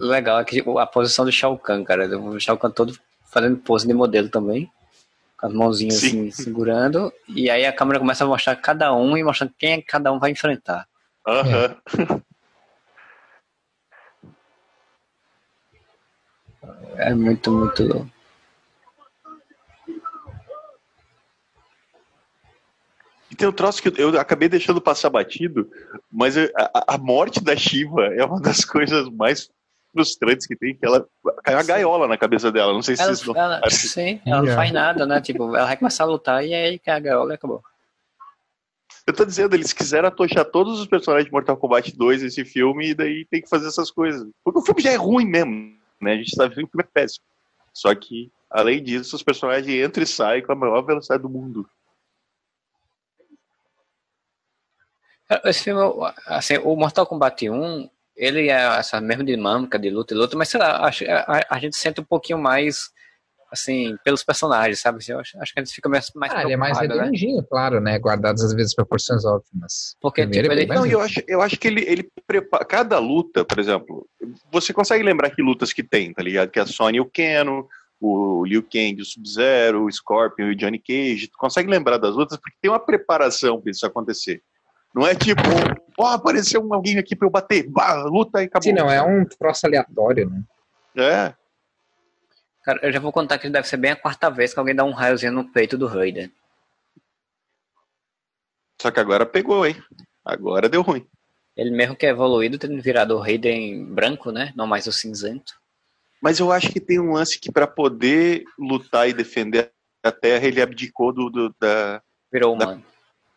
Legal é que tipo, a posição do Shao Kahn, cara. O Shao Kahn todo fazendo pose de modelo também. Com as mãozinhas Sim. assim, segurando. E aí a câmera começa a mostrar cada um e mostrando quem é que cada um vai enfrentar. Aham. É muito, muito. E tem um troço que eu acabei deixando passar batido, mas eu- a, a morte da Shiva é uma das coisas mais frustrantes que tem, que ela caiu a gaiola na cabeça dela. Não sei se Ela, vocês não. ela- sim, ela não faz nada, né? Tipo, ela vai começar a lutar e aí cai a gaiola e acabou. Eu tô dizendo, eles quiseram atochar todos os personagens de Mortal Kombat 2 nesse filme e daí tem que fazer essas coisas. Porque o filme já é ruim mesmo, né? A gente sabe que o filme é péssimo. Só que, além disso, os personagens entram e saem com a maior velocidade do mundo. Esse filme, assim, o Mortal Kombat 1, ele é essa mesma dinâmica de luta e luta, mas sei lá, acho, a, a gente sente um pouquinho mais, assim, pelos personagens, sabe? Eu acho, acho que a gente fica mais, mais Ah, ele é mais né? redondinho, claro, né? Guardadas às vezes proporções óbvias. Porque, tipo, é ele- Não, eu acho, eu acho que ele, ele prepara. Cada luta, por exemplo, você consegue lembrar que lutas que tem, tá ligado? Que é a Sony e o Keno, o Liu Kang, o Sub-Zero, o Scorpion e o Johnny Cage. Tu consegue lembrar das lutas porque tem uma preparação pra isso acontecer. Não é tipo, ó, apareceu um- alguém aqui pra eu bater, bah, luta e acabou. Sim, não, é um troço aleatório, né? É. Cara, eu já vou contar que deve ser bem a quarta vez que alguém dá um raiozinho no peito do Raiden. Só que agora pegou, hein? Agora deu ruim. Ele mesmo que é evoluído, tendo virado o Raiden branco, né? Não mais o cinzento. Mas eu acho que tem um lance que pra poder lutar e defender a Terra, ele abdicou do, do- da. Virou Da- humano.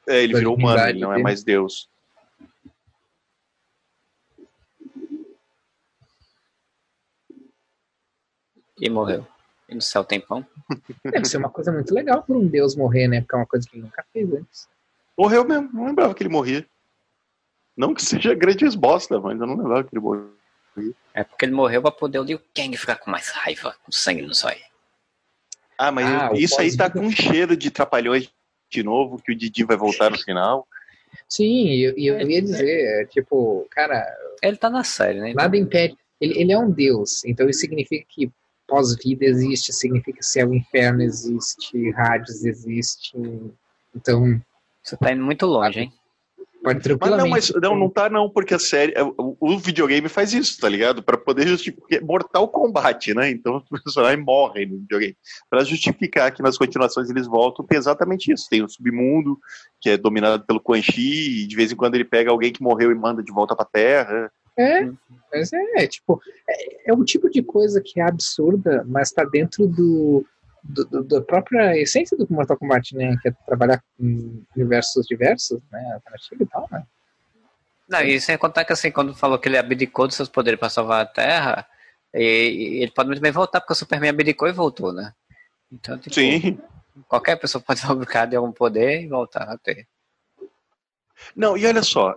É, ele virou humano, ele não é mais Deus. E morreu. E no céu tem pão. Deve ser uma coisa muito legal por um deus morrer, né? Porque é uma coisa que ele nunca fez antes. Morreu mesmo, não lembrava que ele morria. Não que seja grandes bosta, mas eu não lembrava que ele morreu. É porque ele morreu pra poder o Liu Kang ficar com mais raiva, com sangue no zóio. Ah, mas Ah, o isso aí tá com um cheiro de trapalhões de novo, que o Didi vai voltar no final. Sim, e eu, e eu ia dizer, é, tipo, cara, Ele tá na série, né? Nada impede. Ele, ele é um deus, então isso significa que pós-vida existe, significa que céu e inferno existe, rádios existe. Então, Você tá indo muito longe, hein? Mas tranquilamente. não, mas não, não tá não, porque a série, o, o videogame faz isso, tá ligado? Pra poder justificar, porque é Mortal Kombat, né? Então os personagens morrem no videogame. Pra justificar que nas continuações eles voltam, tem exatamente isso. Tem o submundo, que é dominado pelo Quan Chi, e de vez em quando ele pega alguém que morreu e manda de volta pra Terra. É, mas é, tipo, é, é um tipo de coisa que é absurda, mas tá dentro do, do, do- da própria essência do Mortal Kombat, né? Que é trabalhar com universos diversos, né? Alternativo e tal, né? Não, e sem contar que assim, quando falou que ele abdicou dos seus poderes pra salvar a Terra, E, e ele pode muito bem voltar, porque o Superman abdicou e voltou, né? Então, tipo, Sim. qualquer pessoa pode obrigada de algum poder e voltar a ter. Não, e olha só.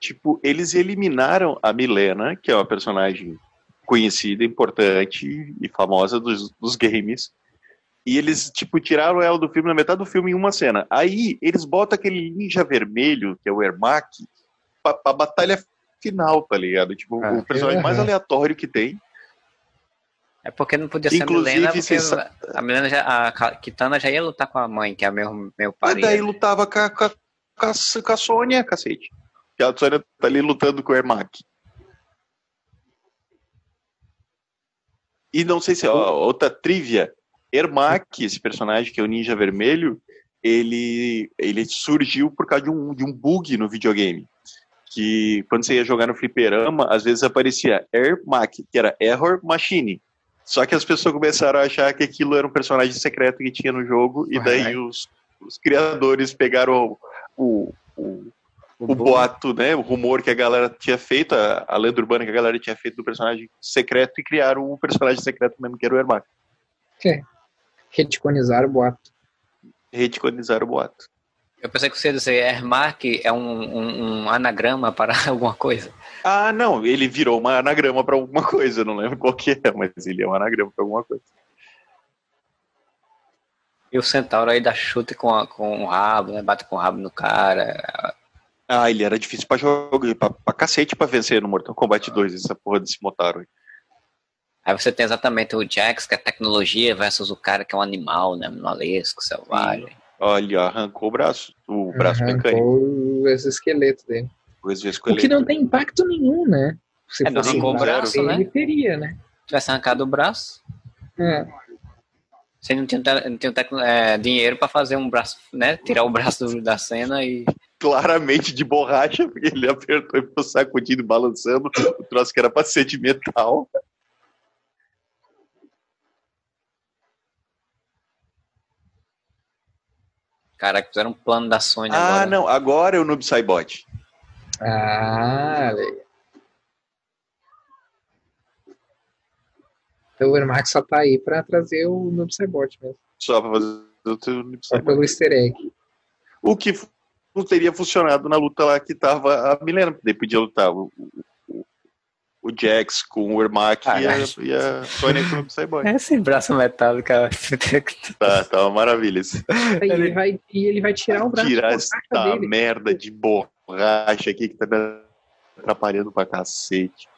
Tipo, eles eliminaram a Milena, que é uma personagem conhecida, importante e famosa dos, dos games. E eles, tipo, tiraram ela do filme na metade do filme em uma cena. Aí eles botam aquele ninja vermelho, que é o Ermac, pra, pra batalha final, tá ligado? Tipo, Ah, o personagem mais aham. aleatório que tem. É porque não podia ser a Inclusive, Milena, porque você sa- a Milena já, a Kitana já ia lutar com a mãe, que é meu, meu Mas parido. daí lutava com a, com, a, com, a, com a Sônia, cacete. Que a Sônia tá ali lutando com o Ermac. E não sei se, ó, outra trivia. Ermac, esse personagem que é o Ninja Vermelho, ele, ele surgiu por causa de um, de um bug no videogame. Que quando você ia jogar no fliperama, às vezes aparecia Ermac, que era Error Machine. Só que as pessoas começaram a achar que aquilo era um personagem secreto que tinha no jogo, e daí os, os criadores pegaram o, o, o boato, né, o rumor que a galera tinha feito, a, a lenda urbana que a galera tinha feito do personagem secreto e criaram o personagem secreto mesmo, que era o Ermac. Retconizar o boato. Retconizaram o boato. Eu pensei que você ia dizer Ermac é um, um, um anagrama para alguma coisa. Ah, não, ele virou uma anagrama pra alguma coisa, não lembro qual que é, mas ele é um anagrama pra alguma coisa. E o Centauro aí dá chute com, a- com o rabo, né? Bate com o rabo no cara. Ah, ele era difícil pra jogar, pra, pra cacete pra vencer no Mortal Kombat 2, essa porra desse Motaro. aí. Aí você tem exatamente o Jax, que é tecnologia, versus o cara que é um animal, né? Animalesco, selvagem. Olha, arrancou o braço, o braço mecânico, Arrancou esse esqueleto dele. o O que não tem impacto nenhum, né? Se É, fosse arrancou o um braço, né? Ele teria, né? Se tivesse arrancado o braço, É. você não tinha, não tinha é, dinheiro pra fazer um braço, né? Tirar o braço do- da cena e. claramente de borracha, porque ele apertou e ficou sacudindo, balançando o troço que era pra ser de metal. Caraca, fizeram um plano da Sony Ah, agora. não, agora é o Noob Saibot. Ah, legal. Então o Ermac só tá aí pra trazer o Noob Saibot mesmo. Só pra fazer o teu Noob Só Saibot. pelo easter egg. O que não teria funcionado na luta lá que tava a Milena, daí podia lutar o, o, Jax com o Ermac Ah, e, a, e a Sônia com o Noob Saibot. Esse braço metálico, cara. Tá, tá uma maravilha. isso. E ele vai, e ele vai tirar o braço Tirar da essa dele. merda de borracha aqui que tá me atrapalhando pra cacete.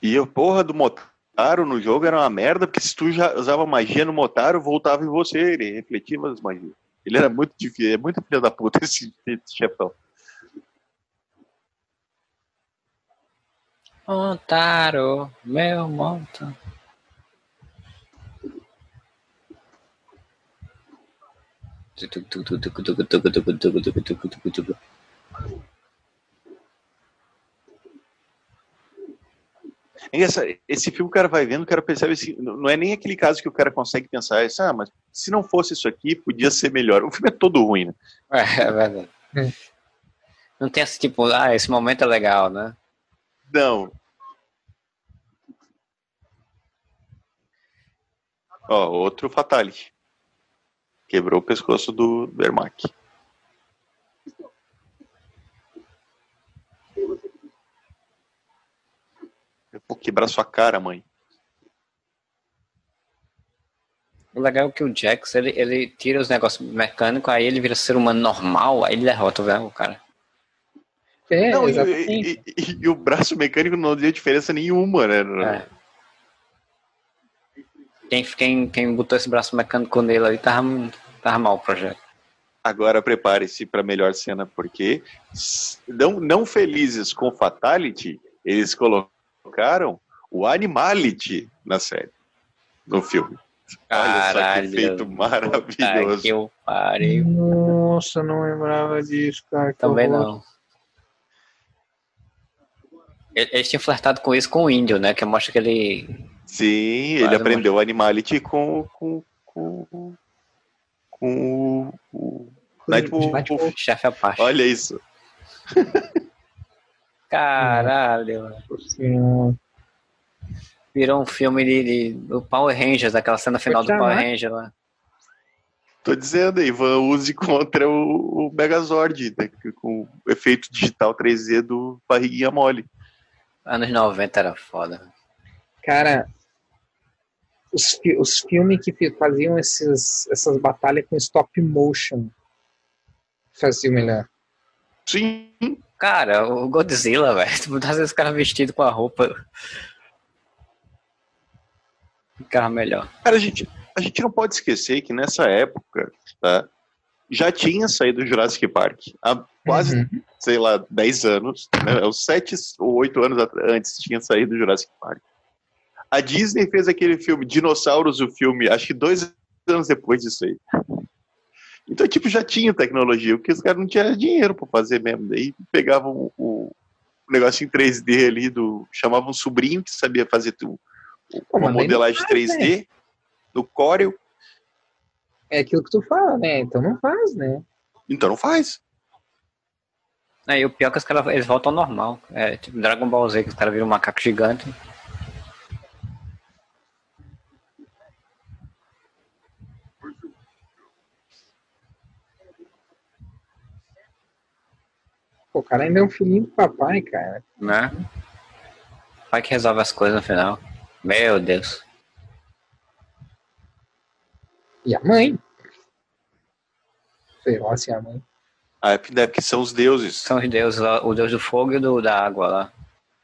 E a porra do Motaro no jogo era uma merda, porque se tu já usava magia no Motaro, voltava em você, ele refletia as magias. Ele era muito difícil, é muito filho da puta esse, esse chefão. Montaro, meu monta. Essa, esse filme o cara vai vendo, o cara percebe assim, não é nem aquele caso que o cara consegue pensar, isso, ah, mas se não fosse isso aqui, podia ser melhor. O filme é todo ruim, né? É, é verdade. É. Não tem esse tipo, ah, esse momento é legal, né? Não. Ó, outro Fatality. Quebrou o pescoço do, do vou quebrar sua cara, mãe. O legal é que o Jax, ele, ele tira os negócios mecânicos, aí ele vira ser humano normal, aí ele derrota o cara. É, não, e, e- e- o braço mecânico não deu diferença nenhuma, né? É. Quem, quem, quem botou esse braço mecânico nele ali tava, tava mal o projeto. Agora prepare-se para a melhor cena, porque não, não felizes com Fatality, eles colocaram o Animality na série, no filme. Olha só Caralho. que feito maravilhoso. Que eu parei. Nossa, não lembrava disso, cara. Também não. Eles tinham flertado com isso com o índio, né? Que mostra que ele. Sim, ele aprendeu o Animality com. com, com, com o. Nightwolf. O chefe Apache. Olha isso. Caralho. Virou um filme de, de, do Power Rangers, aquela cena final do Power Ranger lá. Tô dizendo, Ivan use contra o, o Megazord, né, com o efeito digital 3D do Barriguinha Mole. Anos 90 era foda. Cara, os, os filmes que faziam esses, essas batalhas com stop motion faziam melhor. Sim. Cara, o Godzilla, velho. Às vezes o cara vestido com a roupa. Ficava melhor. Cara, a gente, a gente não pode esquecer que nessa época, tá, já tinha saído o Jurassic Park. Há quase, uhum. sei lá, 10 anos, né, uns 7 ou 8 anos antes tinha saído o Jurassic Park. A Disney fez aquele filme Dinossauros, o filme, acho que dois anos depois disso aí. Então, tipo, já tinha tecnologia, porque os caras não tinham dinheiro para fazer mesmo. Daí pegavam o, o negócio em 3D ali, do, chamavam um sobrinho que sabia fazer tu, uma modelagem faz, 3D né? no Corel. É aquilo que tu fala, né? Então não faz, né? Então não faz. É, e o pior é que os caras eles voltam ao normal. É tipo Dragon Ball Z, que os caras viram um macaco gigante. Pô, o cara ainda é um filhinho do papai, cara. Né? Pai que resolve as coisas no final. Meu Deus. E a mãe? Feroz e a mãe. Ah, é porque são os deuses. São os deuses, o deus do fogo e do, da água lá.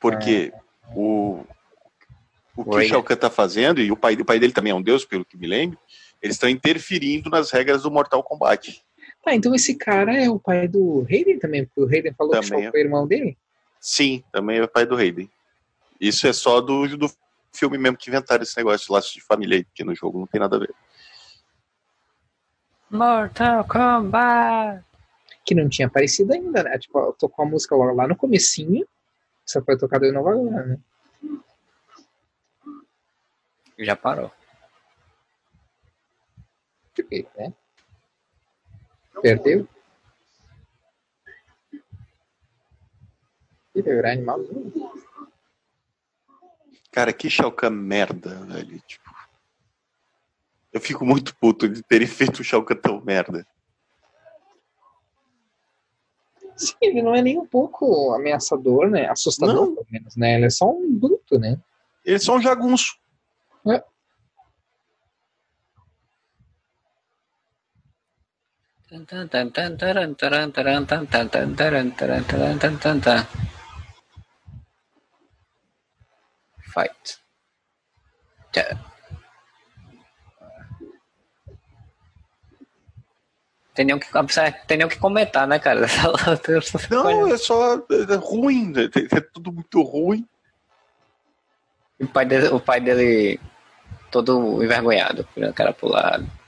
Porque é. o, o que o Shao Kahn tá fazendo, e o pai, o pai dele também é um deus, pelo que me lembro, eles estão interferindo nas regras do Mortal Kombat. Tá, então esse cara é o pai do Raiden também, porque o Raiden falou também que Kahn é o irmão dele? Sim, também é o pai do Raiden. Isso é só do, do filme mesmo que inventaram esse negócio de laço de família aqui no jogo, não tem nada a ver. Mortal Kombat! Que não tinha aparecido ainda, né? Tipo, tocou a música lá no comecinho, só foi tocada de novo agora, né? Já parou. Que né? Perdeu? Ele é animal. Cara, que Shao Kahn merda, velho. Tipo, eu fico muito puto de terem feito o Shao Kahn tão merda. Sim, ele não é nem um pouco ameaçador, né? Assustador, não. pelo menos, né? Ele é só um bruto, né? Ele é só um jagunço. É. Fight. Tem nem, o que, tem nem o que comentar, né, cara? Não, é só é ruim, é, é tudo muito ruim. O pai dele, o pai dele todo envergonhado, virando cara pro lado.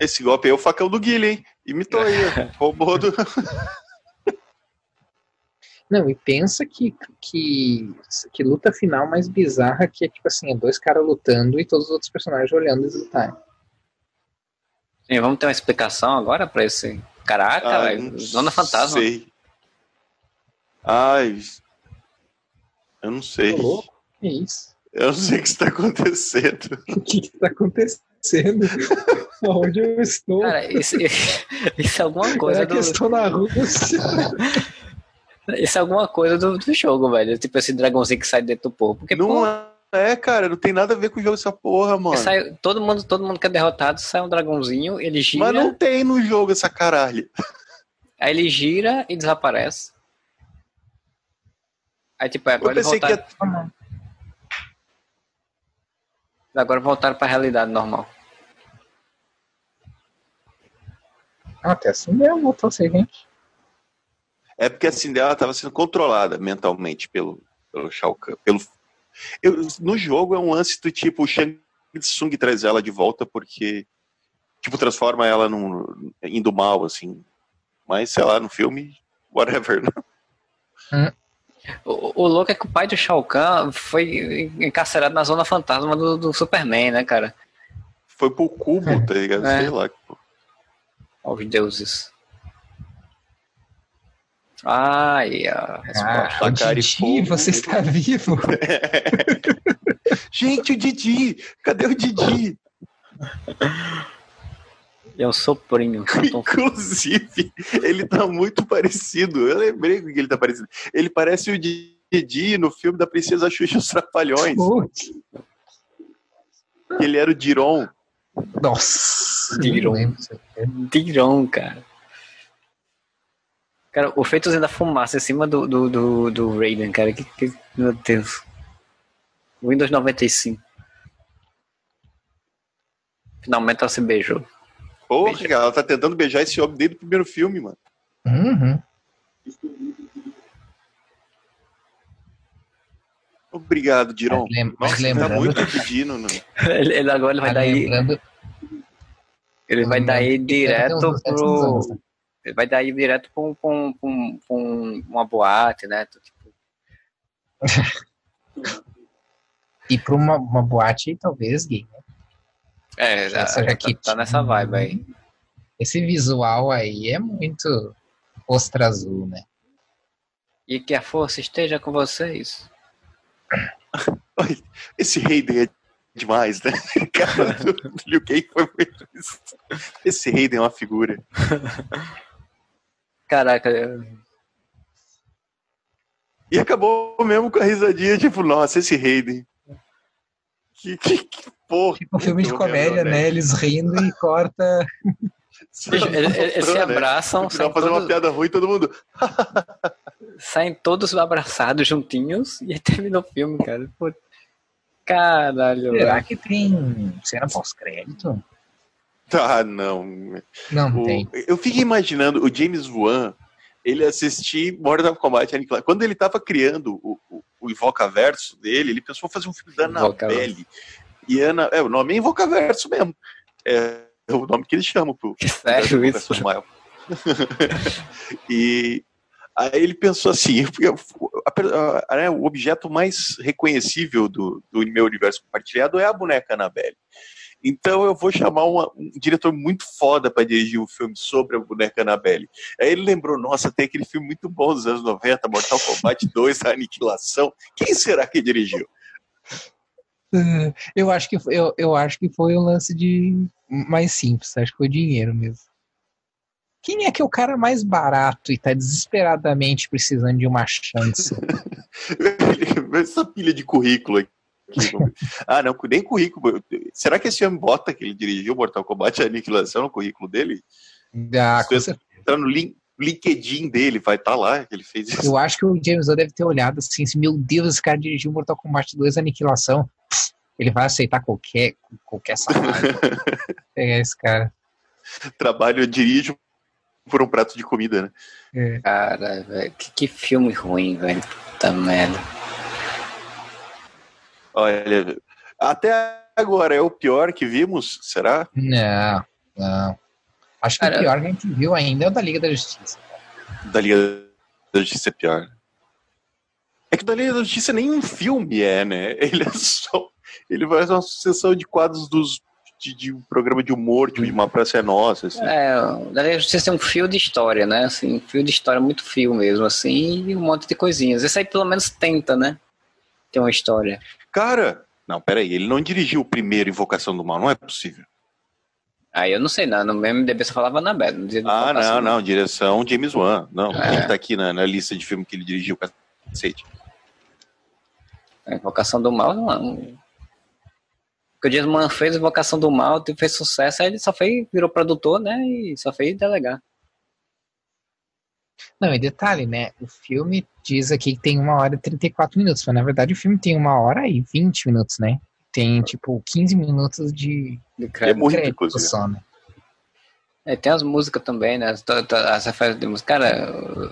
Esse golpe aí é o facão do Guilherme, hein? Imitou aí, roubou do... Não, e pensa que, que, que luta final mais bizarra que é tipo assim, é dois caras lutando e todos os outros personagens olhando eles lutarem. Sim, vamos ter uma explicação agora pra esse. Caraca, ah, velho. Zona Fantasma. Sei. Ai. Eu não sei. Tô louco? Que isso? Eu não sei o que está acontecendo. o que está acontecendo? Onde eu estou? Cara, isso, isso é alguma coisa. É do... estou na Rússia. Isso é alguma coisa do, do jogo, velho. Tipo esse dragãozinho que sai dentro do povo. Porque, não porra, é, cara, não tem nada a ver com o jogo essa porra, mano. Sai, todo, mundo, todo mundo que é derrotado sai um dragãozinho, ele gira. Mas não tem no jogo essa caralho. Aí ele gira e desaparece. Aí tipo, agora Eu pensei voltaram... que ia... Agora voltaram pra realidade normal. Até assim mesmo, voltou a ser gente. É porque a Cinderela estava sendo controlada mentalmente pelo, pelo Shao Kahn. Pelo... Eu, no jogo é um lance do tipo, o Shang Tsung traz ela de volta porque tipo, transforma ela num, indo mal, assim. Mas, sei lá, no filme, whatever, né? Hum. O, o louco é que o pai do Shao Kahn foi encarcerado na zona fantasma do, do Superman, né, cara? Foi pro cubo, tá ligado? É. Sei lá. pô. Aos deuses. Ai, a resposta. Ah, Didi, você está vivo? Gente, o Didi! Cadê o Didi? É um soprinho. Inclusive, ele tá muito parecido. Eu lembrei que ele tá parecido. Ele parece o Didi no filme da Princesa Xuxa os Trapalhões. Putz, Ele era o Diron. Nossa, Diron. Diron, cara. Cara, o feitozinho da fumaça em cima do, do, do, do Raiden, cara. Que, que- meu Deus. Windows 95. Finalmente ela se beijou. Porra, Beija. cara, ela tá tentando beijar esse homem desde o primeiro filme, mano. Uhum. Obrigado, Diron. Mas lem- mas Nossa, tá lembrando- muito pedindo, né? Ele, ele agora ele vai Ah, daí. lembrando- Ele vai daí direto uns 700 pro. né? Ele vai daí direto pra, um, pra, um, pra, um, pra um- uma boate, né? Tipo, E pra uma, uma boate, talvez, gay. né? É, já, Essa tá, tá nessa vibe aí. Esse visual aí é muito ostra azul, né? E que a força esteja com vocês. Esse Raiden é demais, né? Cara, do, do Liu Kang foi muito isso. Esse Raiden é uma figura. Caraca, eu- E acabou mesmo com a risadinha, tipo, nossa, esse Raiden. Que, que, que porra. Tipo um filme de comédia, Deus, né? Eles rindo e corta. Bicho, eles, eles se Né? abraçam, No saem fazer uma todos, piada ruim, todo mundo. saem todos abraçados juntinhos e aí termina o filme, cara. Pô, Caralho, Será velho. que tem cena pós-crédito? Ah, não. Não O- tem. eu fico imaginando o James Wan, ele assistir Mortal Kombat. Quando ele tava criando o, o, o Invocaverso dele, ele pensou fazer um filme da. Annabelle. E Ana, é, o nome é Invocaverso mesmo. É, é o nome que eles chamam pro, Sério isso? e aí ele pensou assim, porque a- a- né, o objeto mais reconhecível do, do meu universo compartilhado é a boneca Annabelle. Então eu vou chamar uma- um diretor muito foda para dirigir um filme sobre a boneca Annabelle. Aí ele lembrou, nossa, tem aquele filme muito bom dos anos 90, Mortal Kombat 2, A Aniquilação. Quem será que dirigiu? Uh, Eu acho que foi, eu, eu acho que foi um lance de mais simples, acho que foi dinheiro mesmo. Quem é que é o cara mais barato e tá desesperadamente precisando de uma chance? Essa pilha de currículo aqui. Ah, não, nem currículo. Será que esse homem bota que ele dirigiu Mortal Kombat a Aniquilação no currículo dele? Ah, com certeza. Tá no lin- LinkedIn dele, vai estar lá que ele fez isso. Eu acho que o James Gunn deve ter olhado assim, assim, meu Deus, esse cara dirigiu Mortal Kombat 2 Aniquilação. Ele vai aceitar qualquer, qualquer salário. Pegar esse cara. Trabalho, eu dirijo por um prato de comida, né? É. Cara, velho. Que, que filme ruim, velho. Puta merda. Olha, até agora é o pior que vimos, será? Não, não. Acho que o pior que a gente viu ainda é o da Liga da Justiça. Da Liga da Justiça é pior. É que da Liga da Justiça nem um filme é, né? Ele é só. Ele vai ser uma sucessão de quadros dos. De, de um programa de humor, tipo, de uma praça é nossa, assim. É, da Liga da Justiça tem um fio de história, né? Assim, um fio de história muito fio mesmo, assim, e um monte de coisinhas. Esse aí pelo menos tenta, né? Ter uma história. Cara, não, peraí, ele não dirigiu o primeiro Invocação do Mal, não é possível. Aí eu não sei, não. No MDB só falava na Bela. Não dizia Ah, Invocação, não, não, direção James Wan. Não, É. ele tá aqui na, na lista de filme que ele dirigiu, cacete. A Invocação do Mal, não. Porque o James Mann fez Invocação do Mal, fez sucesso, aí ele só fez, virou produtor, né? E só fez delegar. Não, e detalhe, né? O filme diz aqui que tem uma hora e 34 minutos, mas na verdade o filme tem uma hora e 20 minutos, né? Tem tipo 15 minutos de De É crédito. muito crédito coisa. só, né? É, tem as músicas também, né? As, as referências de música. Cara,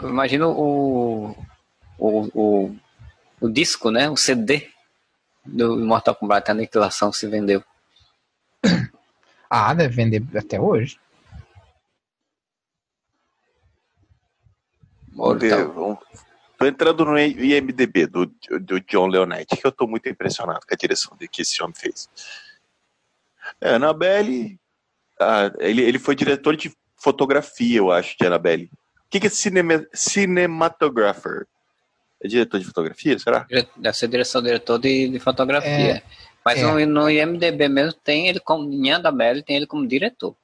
eu imagino o, o, o, o disco, né? O CD do Mortal Kombat Aniquilação se vendeu. Ah, deve vender até hoje. Vamos ver, vamos- Tô entrando no IMDB do, do John Leonetti, que eu tô muito impressionado com a direção que esse homem fez. É, Annabelle, ah, ele, ele foi diretor de fotografia, eu acho, de Annabelle. O que, que é cinema, cinematographer? É diretor de fotografia, será? Deve ser direção, diretor de, de fotografia. É, Mas é. No, no IMDB mesmo tem ele como, em Annabelle tem ele como diretor.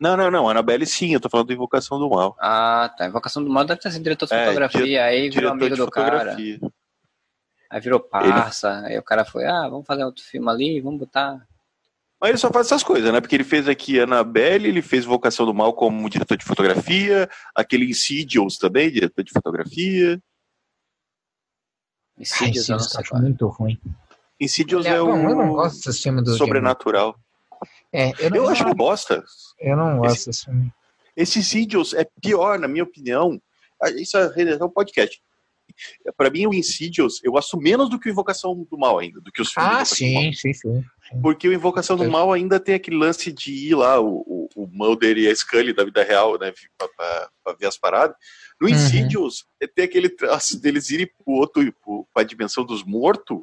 Não, não, não. Annabelle sim, eu tô falando de Invocação do Mal. Ah, tá. Invocação do Mal deve ter sido diretor de é, fotografia, aí virou amigo do cara. Aí virou parça, ele... aí o cara foi, ah, vamos fazer outro filme ali, vamos botar. Mas ele só faz essas coisas, né? Porque ele fez aqui Annabelle, ele fez Vocação do Mal como diretor de fotografia, aquele Insidious também, diretor de fotografia. Insidious, Ai, eu acho muito ruim. Insidious é, é o. eu não gosto desse filme do Sobrenatural. É, eu, não, eu acho que bosta. Eu não gosto desse filme. Esse Insidious é pior, na minha opinião. Ah, isso é um podcast. Para mim, o Insidious, eu gosto menos do que o Invocação do Mal ainda, do que os filmes. Ah, sim, sim, sim, Porque o Invocação do Mal ainda tem aquele lance de ir lá, o, o, o Mulder e a Scully da vida real, né, pra, pra, pra ver as paradas. No uhum. Insidious, uhum. tem aquele traço deles irem pro outro, pra dimensão dos mortos,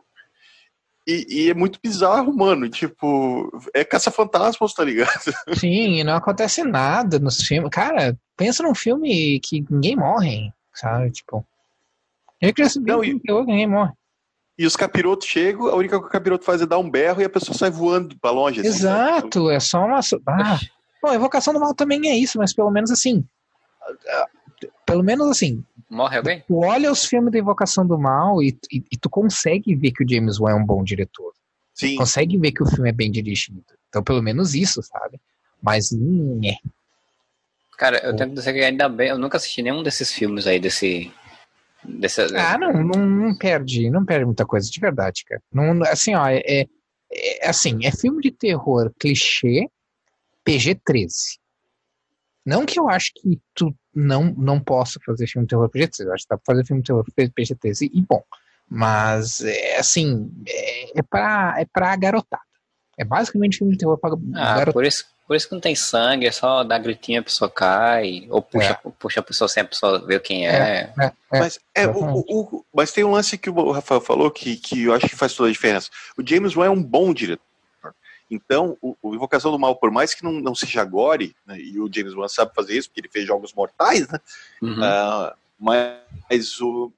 e, e, é muito bizarro, mano. Tipo, é caça-fantasmas, tá ligado? Sim, e não acontece nada nos filmes. Cara, pensa num filme que ninguém morre, sabe? Tipo. Eu queria saber não, e... que ninguém morre. E os capirotos chegam, a única coisa que o capiroto faz é dar um berro e a pessoa sai voando pra longe. Assim, Exato, é só uma. Ah. Bom, a evocação do mal também é isso, mas pelo menos assim. Pelo menos assim, Morre alguém? Tu olha os filmes da Invocação do Mal e, e, e, tu consegue ver que o James Wan é um bom diretor. Sim. Consegue ver que o filme é bem dirigido. Então, pelo menos isso, sabe? Mas, hum, é. Cara, eu tenho que dizer que ainda bem, eu nunca assisti nenhum desses filmes aí, desse. desse ah, não, não, não, perde, não perde muita coisa, de verdade, cara. Não, assim, ó, é, é, é assim, é filme de terror clichê PG-13. Não que eu acho que tu não, não possa fazer filme de terror PG-13. Eu acho que dá pra fazer filme de terror PG-13 e bom. Mas, é, assim, é, é, pra, é pra garotada. É basicamente filme de terror pra ah, garotada. Por isso, por isso que não tem sangue, é só dar gritinho a pessoa cai, ou puxa, é. puxa a pessoa sem a pessoa ver quem é. é, é, é. mas, é o, o, mas tem um lance que o Rafael falou que, que eu acho que faz toda a diferença. O James Wan é um bom diretor. Então, o, o, Invocação do Mal, por mais que não, não seja gore, né, e o James Wan sabe fazer isso, porque ele fez jogos mortais, né? Uhum. Uh, mas o,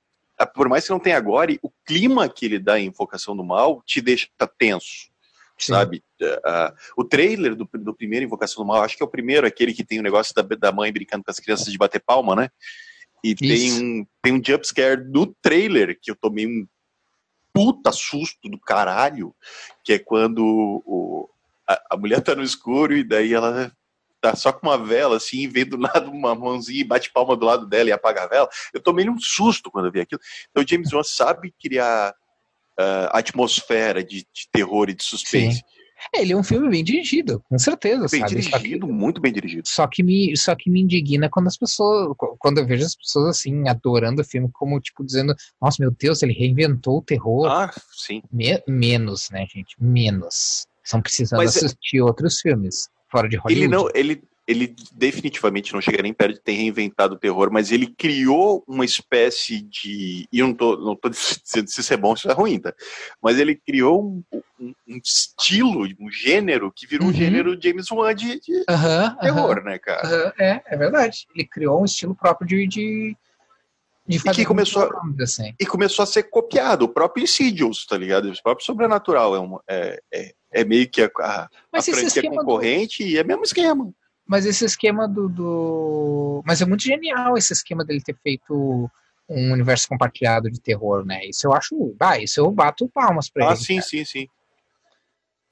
por mais que não tenha gore, o clima que ele dá em Invocação do Mal te deixa tenso. Sim. Sabe? Uh, o trailer do, do primeiro Invocação do Mal, acho que é o primeiro, aquele que tem o negócio da, da mãe brincando com as crianças de bater palma, né? E tem um, tem um jumpscare do trailer que eu tomei um puta susto do caralho, que é quando o, a, a, mulher tá no escuro e daí ela tá só com uma vela, assim, e vem do lado uma mãozinha e bate palma do lado dela e apaga a vela. Eu tomei um susto quando eu vi aquilo. Então o James Wan sabe criar uh, atmosfera de, de, terror e de suspense. Sim. É, ele é um filme bem dirigido, com certeza. Bem sabe? dirigido, que, muito bem dirigido. Só que, me, só que me indigna quando as pessoas, quando eu vejo as pessoas assim, adorando o filme, como, tipo, dizendo, nossa, meu Deus, ele reinventou o terror. Ah, sim. Me, menos, né, gente? Menos. Estão precisando Mas, é assistir outros filmes, fora de Hollywood. Ele não, ele, ele definitivamente não chega nem perto de ter reinventado o terror, mas ele criou uma espécie de. E eu não tô, não tô dizendo se isso é bom ou se é ruim, tá? Mas ele criou um, um, um estilo, um gênero que virou uhum. um gênero James Wan de, de uhum, terror, uhum. né, cara? É, é verdade. Ele criou um estilo próprio de. de... De fazer e, que começou, assim. e começou a ser copiado, o próprio Insidious, tá ligado? O próprio Sobrenatural é, um, é, é, é meio que a, a, a franquia concorrente do... e é o mesmo esquema. Mas esse esquema do, do, Mas é muito genial esse esquema dele ter feito um universo compartilhado de terror, né? Isso eu acho. Ah, isso eu bato palmas pra ah, ele. Ah, sim, cara. sim, sim.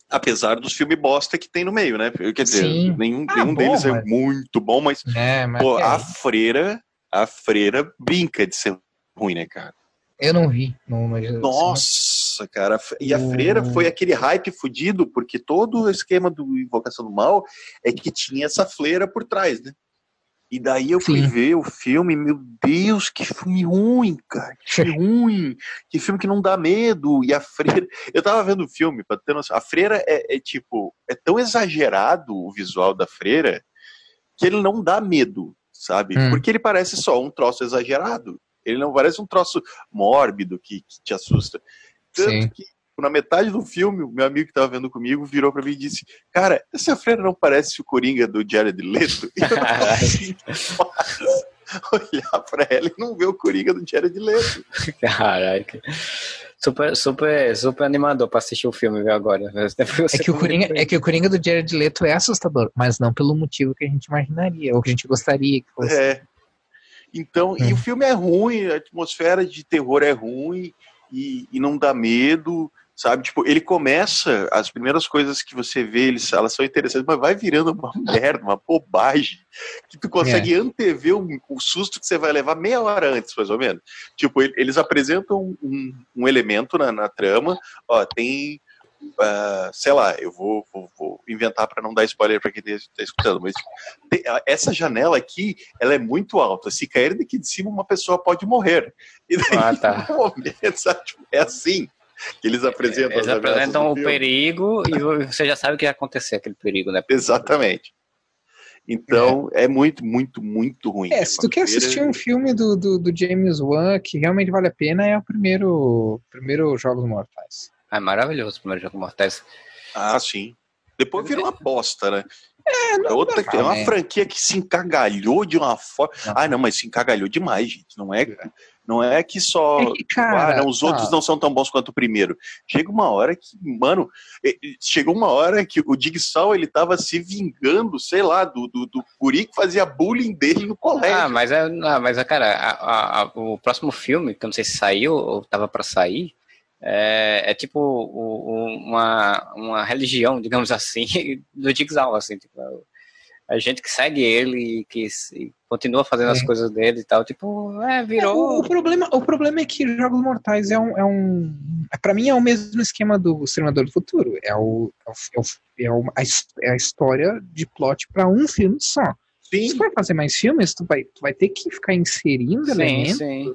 Apesar dos filmes bosta que tem no meio, né? Quer dizer, sim. nenhum, ah, nenhum bom, deles é mas... é muito bom, mas, é, mas pô, a freira, a freira brinca de ser ruim, né, cara? Eu não vi. Não, Nossa, cara. E a freira foi aquele hype fudido, porque todo o esquema do Invocação do Mal é que tinha essa freira por trás, né? E daí eu fui Sim. ver o filme, meu Deus, que filme ruim, cara. Que filme ruim. Que filme que não dá medo. E a freira. Eu tava vendo o filme, pra ter noção. A freira é, é tipo. É tão exagerado o visual da freira que ele não dá medo, sabe? Hum. Porque ele parece só um troço exagerado. Ele não parece um troço mórbido que, que te assusta. Tanto Sim. que na metade do filme, o meu amigo que tava vendo comigo virou pra mim e disse: Cara, essa freira não parece o Coringa do Jared Leto? E eu não mais olhar pra ela e não ver o Coringa do Jared Leto. Caraca. Super, super, super animador pra assistir o filme viu, agora. É que, o Coringa, é que o Coringa do Jared Leto é assustador, mas não pelo motivo que a gente imaginaria, ou que a gente gostaria que fosse. É. Então, e Hum. o filme é ruim, a atmosfera de terror é ruim e, e não dá medo, sabe? Tipo, ele começa, as primeiras coisas que você vê, eles, elas são interessantes, mas vai virando uma merda, uma bobagem, que tu consegue É. antever o, o susto que você vai levar meia hora antes, mais ou menos. Tipo, ele- eles apresentam um, um elemento na, na trama, ó, tem. Ah, sei lá, eu vou, vou- vou inventar para não dar spoiler para quem está escutando, mas tipo, tem- a- essa janela aqui, ela é muito alta. Se cair daqui de cima, uma pessoa pode morrer. E daí, Ah, tá. no momento, sabe, tipo, é assim que eles apresentam Eles apresentam o filme. perigo e você já sabe o que vai acontecer aquele perigo, né? Exatamente. Então, é. muito, muito, muito ruim. É, se tu quer assistir um filme do, do, do James Wan que realmente vale a pena, é o primeiro, primeiro Jogos Mortais. É maravilhoso o primeiro jogo Mortais. Ah, sim. Depois vira uma bosta, né? É, É, outra, é uma né? franquia que se encagalhou de uma forma. Não. Ah, não, mas se encagalhou demais, gente. Não é, não é que só. É que, cara, ah, não, os outros ah, não são tão bons quanto o primeiro. Chega uma hora que, mano, chegou uma hora que o Digsal ele tava se vingando, sei lá, do, do, do guri que fazia bullying dele no colégio. Ah, mas é, ah, mas é, cara, a- a- a- o próximo filme, que eu não sei se saiu ou tava pra sair, é, é tipo o- o- uma, uma religião, digamos assim, do Jigsaw, assim, tipo, a gente que segue ele e que se- continua fazendo as Sim. coisas dele e tal, tipo, é, É, o, virou... o problema, o problema é que Jogos Mortais é um. É um para mim é o mesmo esquema do Exterminador do Futuro. É, o, é, o, é, o, é, o- a, his- é a história de plot para um filme só. Se Sim, tu vai fazer mais filmes, tu vai, tu vai ter que ficar inserindo Sim, elementos sim.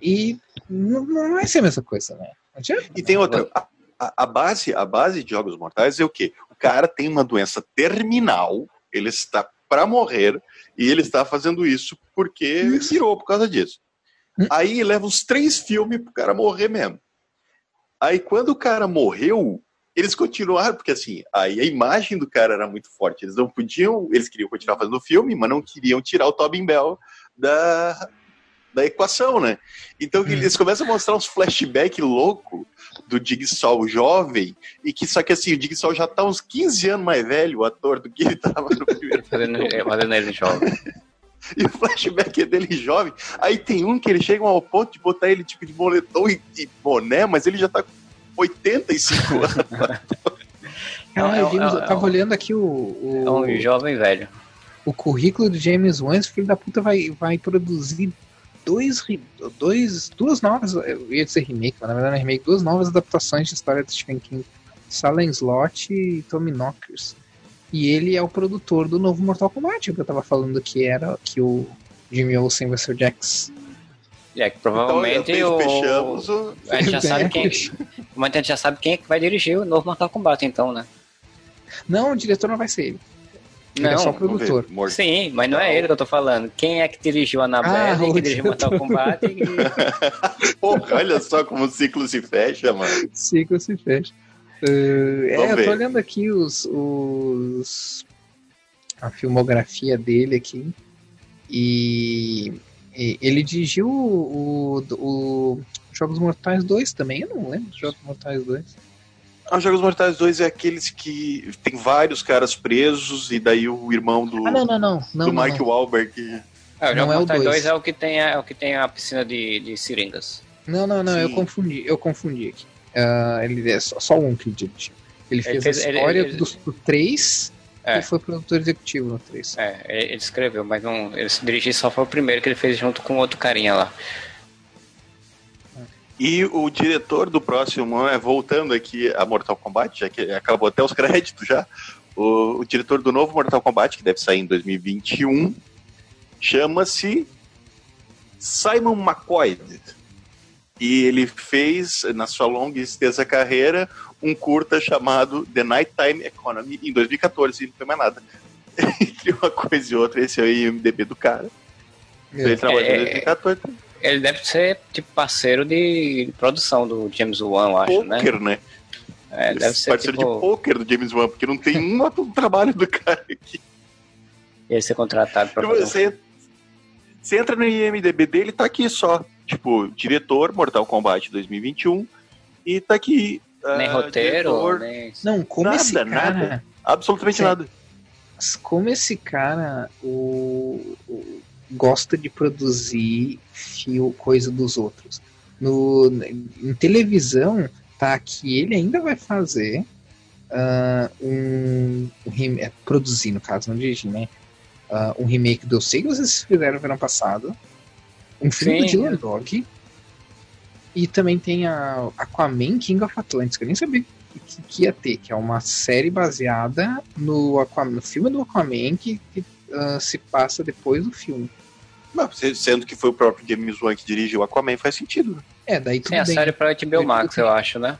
e não, não vai ser a mesma coisa, né? E tem outra. A, a- a base, a base de Jogos Mortais é o quê? O cara tem uma doença terminal, ele está para morrer, e ele está fazendo isso porque Isso. virou por causa disso. Hum. Aí leva uns três filmes pro cara morrer mesmo. Aí quando o cara morreu, eles continuaram, porque assim, aí a imagem do cara era muito forte. Eles não podiam, eles queriam continuar fazendo o filme, mas não queriam tirar o Tobin Bell da, da equação, né? Então Hum. eles começam a mostrar uns flashback louco do Jigsaw jovem, e que só que assim, o Jigsaw já tá uns 15 anos mais velho, o ator, do que ele tava no primeiro Fazendo, é, fazendo ele jovem. e o flashback é dele jovem. Aí tem um que eles chegam ao ponto de botar ele tipo de moletom e, e boné, mas ele já tá com 85 anos. Cara, É um- o James- é eu tava olhando aqui o, o, É um jovem velho. o currículo do James Wan, esse filho da puta vai, vai produzir dois, dois, duas novas, eu ia dizer remake, mas na verdade não é remake, duas novas adaptações de história do Stephen King, Silent Slot e Tommy Knockers. E ele é o produtor do novo Mortal Kombat, que eu tava falando que era que o Jimmy Olsen vai ser o Jax. É, que provavelmente então, o... fechamos o... A gente já sabe quem... Mas a gente já sabe quem é que vai dirigir o novo Mortal Kombat, então, né? Não, o diretor não vai ser ele. Ele é só o Não, Vamos ver, produtor. Mor- sim, mas não é ele que eu tô falando. Quem é que dirigiu a Ah, Annabelle, o que dirigiu Mortal. Kombat e... Porra, olha só como o ciclo se fecha, mano. Ciclo se fecha. Uh, é, Vamos eu ver. tô olhando aqui os, os a filmografia dele aqui e, e ele dirigiu o, o, o Jogos Mortais 2 também, eu não lembro dos Jogos Mortais 2. Ah, Os Jogos Mortais 2 é aqueles que tem vários caras presos e daí o irmão do, Ah, não, não, não. não, do não, não. Wahlberg. É, o Não Jogos é o Mortais dois. 2 é o que tem a, é o que tem a piscina de, de seringas. Não, não, não, eu Sim. confundi, eu confundi aqui. Ah, ele é só, só um que ele dirigiu. Ele fez fez- a ele- história ele- do, do 3 É. e foi produtor executivo no 3. É, ele ele escreveu, mas não, ele se dirigiu só foi o primeiro que ele fez junto com outro carinha lá. E o diretor do próximo, é, voltando aqui a Mortal Kombat, já que acabou até os créditos já, o, o diretor do novo Mortal Kombat, que deve sair em 2021, chama-se Simon McCoy. E ele fez, na sua longa e extensa carreira, um curta chamado The Nighttime Economy em 2014, e não foi mais nada. Entre uma coisa e outra, esse é o IMDB do cara. Ele trabalhou em É, 2014. Ele deve ser tipo parceiro de produção do James Wan, eu acho, né? Poker, né? É, deve ser Parceiro tipo, de poker do James Wan, porque não tem um outro trabalho do cara aqui. ele ser contratado pra Tipo, fazer um Você, você entra no IMDB dele, tá aqui só. Tipo, diretor, Mortal Kombat 2021. E tá aqui. nem ah, roteiro, diretor, nem... Não, como Nada, esse cara. nada. Absolutamente Sim. nada. Como esse cara o, o- gosta de produzir fio, coisa dos outros. No, em televisão, tá que ele ainda vai fazer ah, um, um é, produzir, no caso, não dirigir, né? Ah, um remake do Eu Sei que vocês fizeram no verão passado. Um filme do Sim. Dylan Dog. E também tem a Aquaman King of Atlantis, que eu nem sabia que, que ia ter, que é uma série baseada no, Aquaman, no filme do Aquaman que, que, ah, se passa depois do filme. Sendo que foi o próprio James Wan que dirigiu Aquaman, faz sentido. né? É, daí tudo Tem a bem. série pra HBO Max, eu acho, né?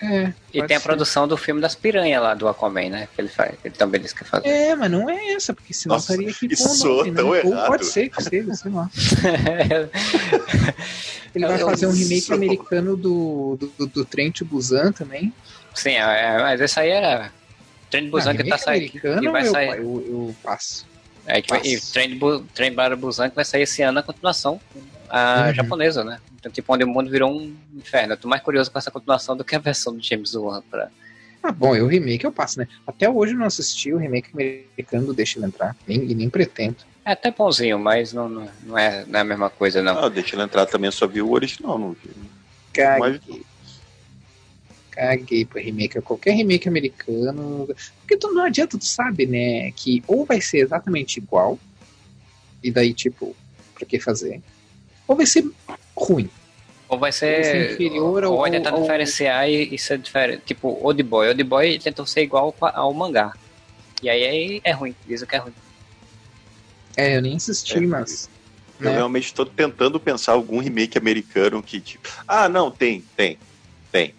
É, E tem a ser. produção do filme das piranhas lá do Aquaman, né? Que ele faz, ele também disse que ia fazer. É, mas não é essa, porque senão Nossa, estaria aqui isso soa nome, tão né? Ou errado. pode ser que seja, sei lá. Ele vai fazer um remake Isso. americano do, do, do, do Trem to Busan também. Sim, é, é, mas esse aí era. Trem de Busan Ah, que tá saindo. Que vai eu, sair. eu, eu passo. É, que vai, e. Trem, Trem para Busan que vai sair esse ano a continuação a Uhum. japonesa, né? Então, tipo, onde o mundo virou um inferno. Eu tô mais curioso com essa continuação do que a versão do James Wan. Pra... Ah, bom, eu remake eu passo, né? Até hoje eu não assisti o remake americano do Deixa Ele Entrar, nem, e nem pretendo. É até bonzinho, mas não, não, não é, não é a mesma coisa, não. Ah, deixa ele entrar também, eu só vi o original. Não vi. Caguei. Caguei pro remake. Qualquer remake americano. Porque tu, não adianta, tu sabe, né? Que ou vai ser exatamente igual, e daí, tipo, pra que fazer? Ou vai ser ruim. Ou vai Vai ser ser. inferior ao- ou vai tentar ao- diferenciar e, e ser diferente. Tipo, Old Boy. Old Boy tentou ser igual ao, mangá. E aí, aí é ruim. Dizem que é ruim. É, eu nem assisti, É, mas. Eu né? realmente estou tentando pensar algum remake americano que, tipo. Ah, não, tem, tem. Tem.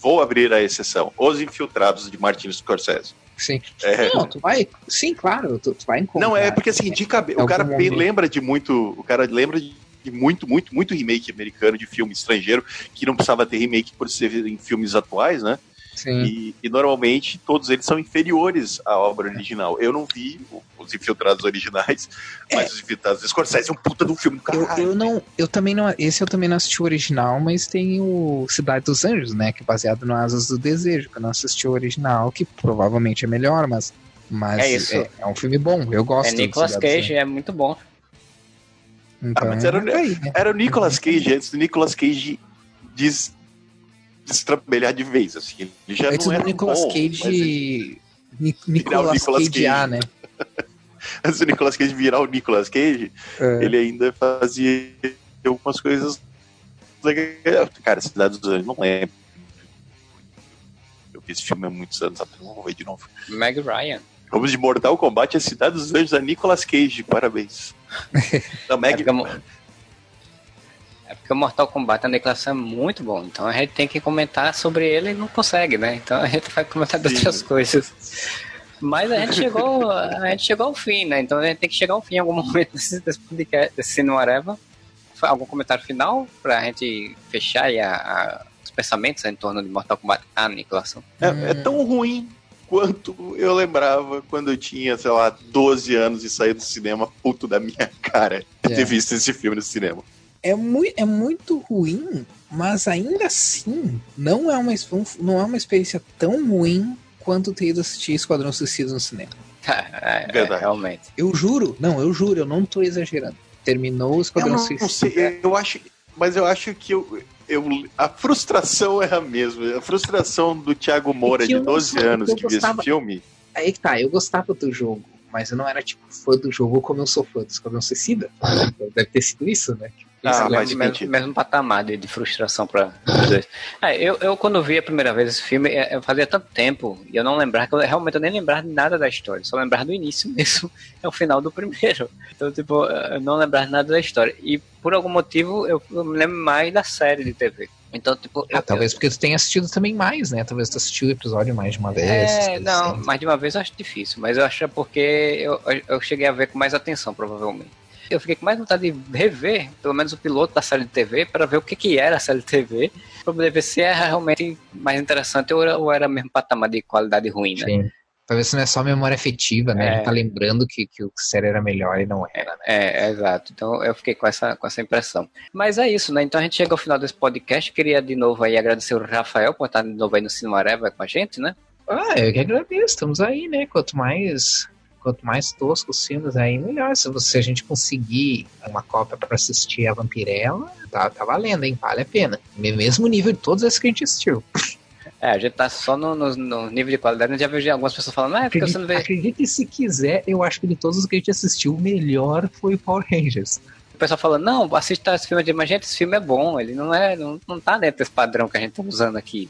Vou, abrir a exceção. Os Infiltrados de Martin Scorsese. Sim. É, Não, tu vai. Sim, claro, tu, tu vai encontrar. Não, é porque assim, de cabeça. O cara momento. lembra de muito. O cara lembra de muito, muito, muito remake americano de filme estrangeiro, que não precisava ter remake por ser em filmes atuais, né? Sim. E, e normalmente todos eles são inferiores à obra original. Eu não vi os infiltrados originais, mas os infiltrados do Scorsese é um puta do filme do Eu, caralho. eu não, eu também não, esse eu também não assisti o original, mas tem o Cidade dos Anjos, né, que é baseado no Asas do Desejo, que eu não assisti o original, que provavelmente é melhor, mas, mas É isso. é, é um filme bom, eu gosto. É Nicolas Cage, é muito bom. Então, Ah, mas era- é aí, né? Era o Nicolas Cage antes do Nicolas Cage des, destrambelhar de vez, assim. Ele já Antes não era Nicolas bom, mas ele- Cage, Ni- Nicolas, Nicolas Cage, A, Cage. né? antes do Nicolas Cage virar o Nicolas Cage, É. ele ainda fazia algumas coisas legais. Cara, Cidade dos Anjos, não lembro. Eu vi esse filme há muitos anos atrás, vou ver de novo. Meg Ryan. Vamos de Mortal Kombat, a Cidade dos Anjos, a Nicolas Cage, parabéns. É Meg... é porque o Mortal Kombat, a declaração é muito bom. Então a gente tem que comentar sobre ele e não consegue, né? Então a gente vai comentar de outras coisas. Mas a gente chegou, a gente chegou ao fim, né? Então a gente tem que chegar ao fim em algum momento desse, desse podcast, desse Cinema Areva. Fa- Algum comentário final pra gente fechar aí a- a- os pensamentos em torno de Mortal Kombat a aniquilação? É, é tão ruim quanto eu lembrava quando eu tinha, sei lá, 12 anos e saí do cinema puto da minha cara de É. ter visto esse filme no cinema. É, mui, é muito ruim, mas ainda assim não é uma, não é uma experiência tão ruim quanto ter ido assistir Esquadrão Suicida no cinema. É, é, Verdade. realmente. Eu juro, não, eu juro, eu não tô exagerando. Terminou o Eu Esquadrão não, Suicida. sei, eu acho, mas eu acho que eu, eu, a frustração é a mesma. A frustração do Thiago Moura, É de eu não 12 sou- anos, eu que viu esse gostava- filme. Aí que tá, eu gostava do jogo, mas eu não era tipo fã do jogo como eu sou fã do Esquadrão Suicida. Deve ter sido isso, né? Ah, mas mesmo, mesmo patamar de, de frustração para os dois. É, eu, eu, quando vi a primeira vez esse filme, é, eu fazia tanto tempo e eu não lembrava, que eu, realmente eu nem lembrava de nada da história, só lembrava do início mesmo, é o final do primeiro. Então, tipo, eu não lembrava nada da história. E por algum motivo eu, eu me lembro mais da série de TV. Então, tipo. Ah, eu- talvez porque tu tenha assistido também mais, né? Talvez tu assistiu o episódio mais de uma vez. É, não, assim. mais de uma vez eu acho difícil, mas eu acho que é porque eu, eu cheguei a ver com mais atenção, provavelmente. Eu fiquei com mais vontade de rever, pelo menos o piloto da série de TV, para ver o que, que era a série de TV, para poder ver se era realmente mais interessante ou era, ou era mesmo patamar de qualidade ruim, né? Sim. Talvez isso não é só memória afetiva, né? É. A gente tá lembrando que, que o série era melhor e não era, né? É, é, exato. Então eu fiquei com essa, com essa impressão. Mas é isso, né? Então a gente chega ao final desse podcast. Queria de novo aí agradecer o Rafael por estar de novo aí no Cinema Areva com a gente, né? Ah, eu que agradeço. Estamos aí, né? Quanto mais quanto mais tosco os filmes aí, melhor. Se, você, a gente conseguir uma cópia para assistir a Vampirella, tá, tá valendo, hein? Vale a pena. Mesmo nível de todos esses que a gente assistiu. É, a gente tá só no, no, no nível de qualidade. Eu já vejo algumas pessoas falando, ah, porque você não vê. Acredite se quiser, eu acho que de todos os que a gente assistiu, o melhor foi Power Rangers. O pessoal falando, não, assista esse filme de mas gente, esse filme é bom, ele não é, não, não tá dentro desse padrão que a gente tá usando aqui.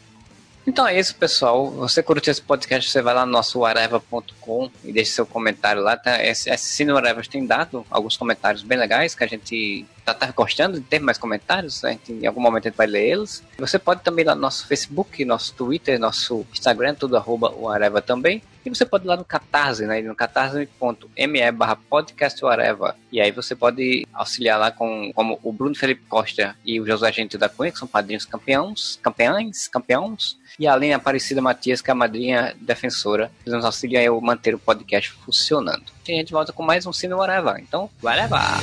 Então é isso, pessoal. Você curtiu esse podcast, você vai lá no nosso areva.com e deixe seu comentário lá. Tá? Esse, esse Cine Arevas tem dado alguns comentários bem legais que a gente tá, tá gostando de ter mais comentários. A gente, em algum momento a gente vai ler eles. Você pode também ir lá no nosso Facebook, nosso Twitter, nosso Instagram, tudo arroba o Areva também. E você pode ir lá no Catarse, né? No catarse.me barra podcast Areva. E aí você pode auxiliar lá com como o Bruno Felipe Costa e o José Gente da Cunha, que são padrinhos campeões, campeões, campeões e além a Aparecida Matias, que é a madrinha defensora, que nos auxilia a manter o podcast funcionando. E a gente volta com mais um Cine Whatever. Então, vai levar!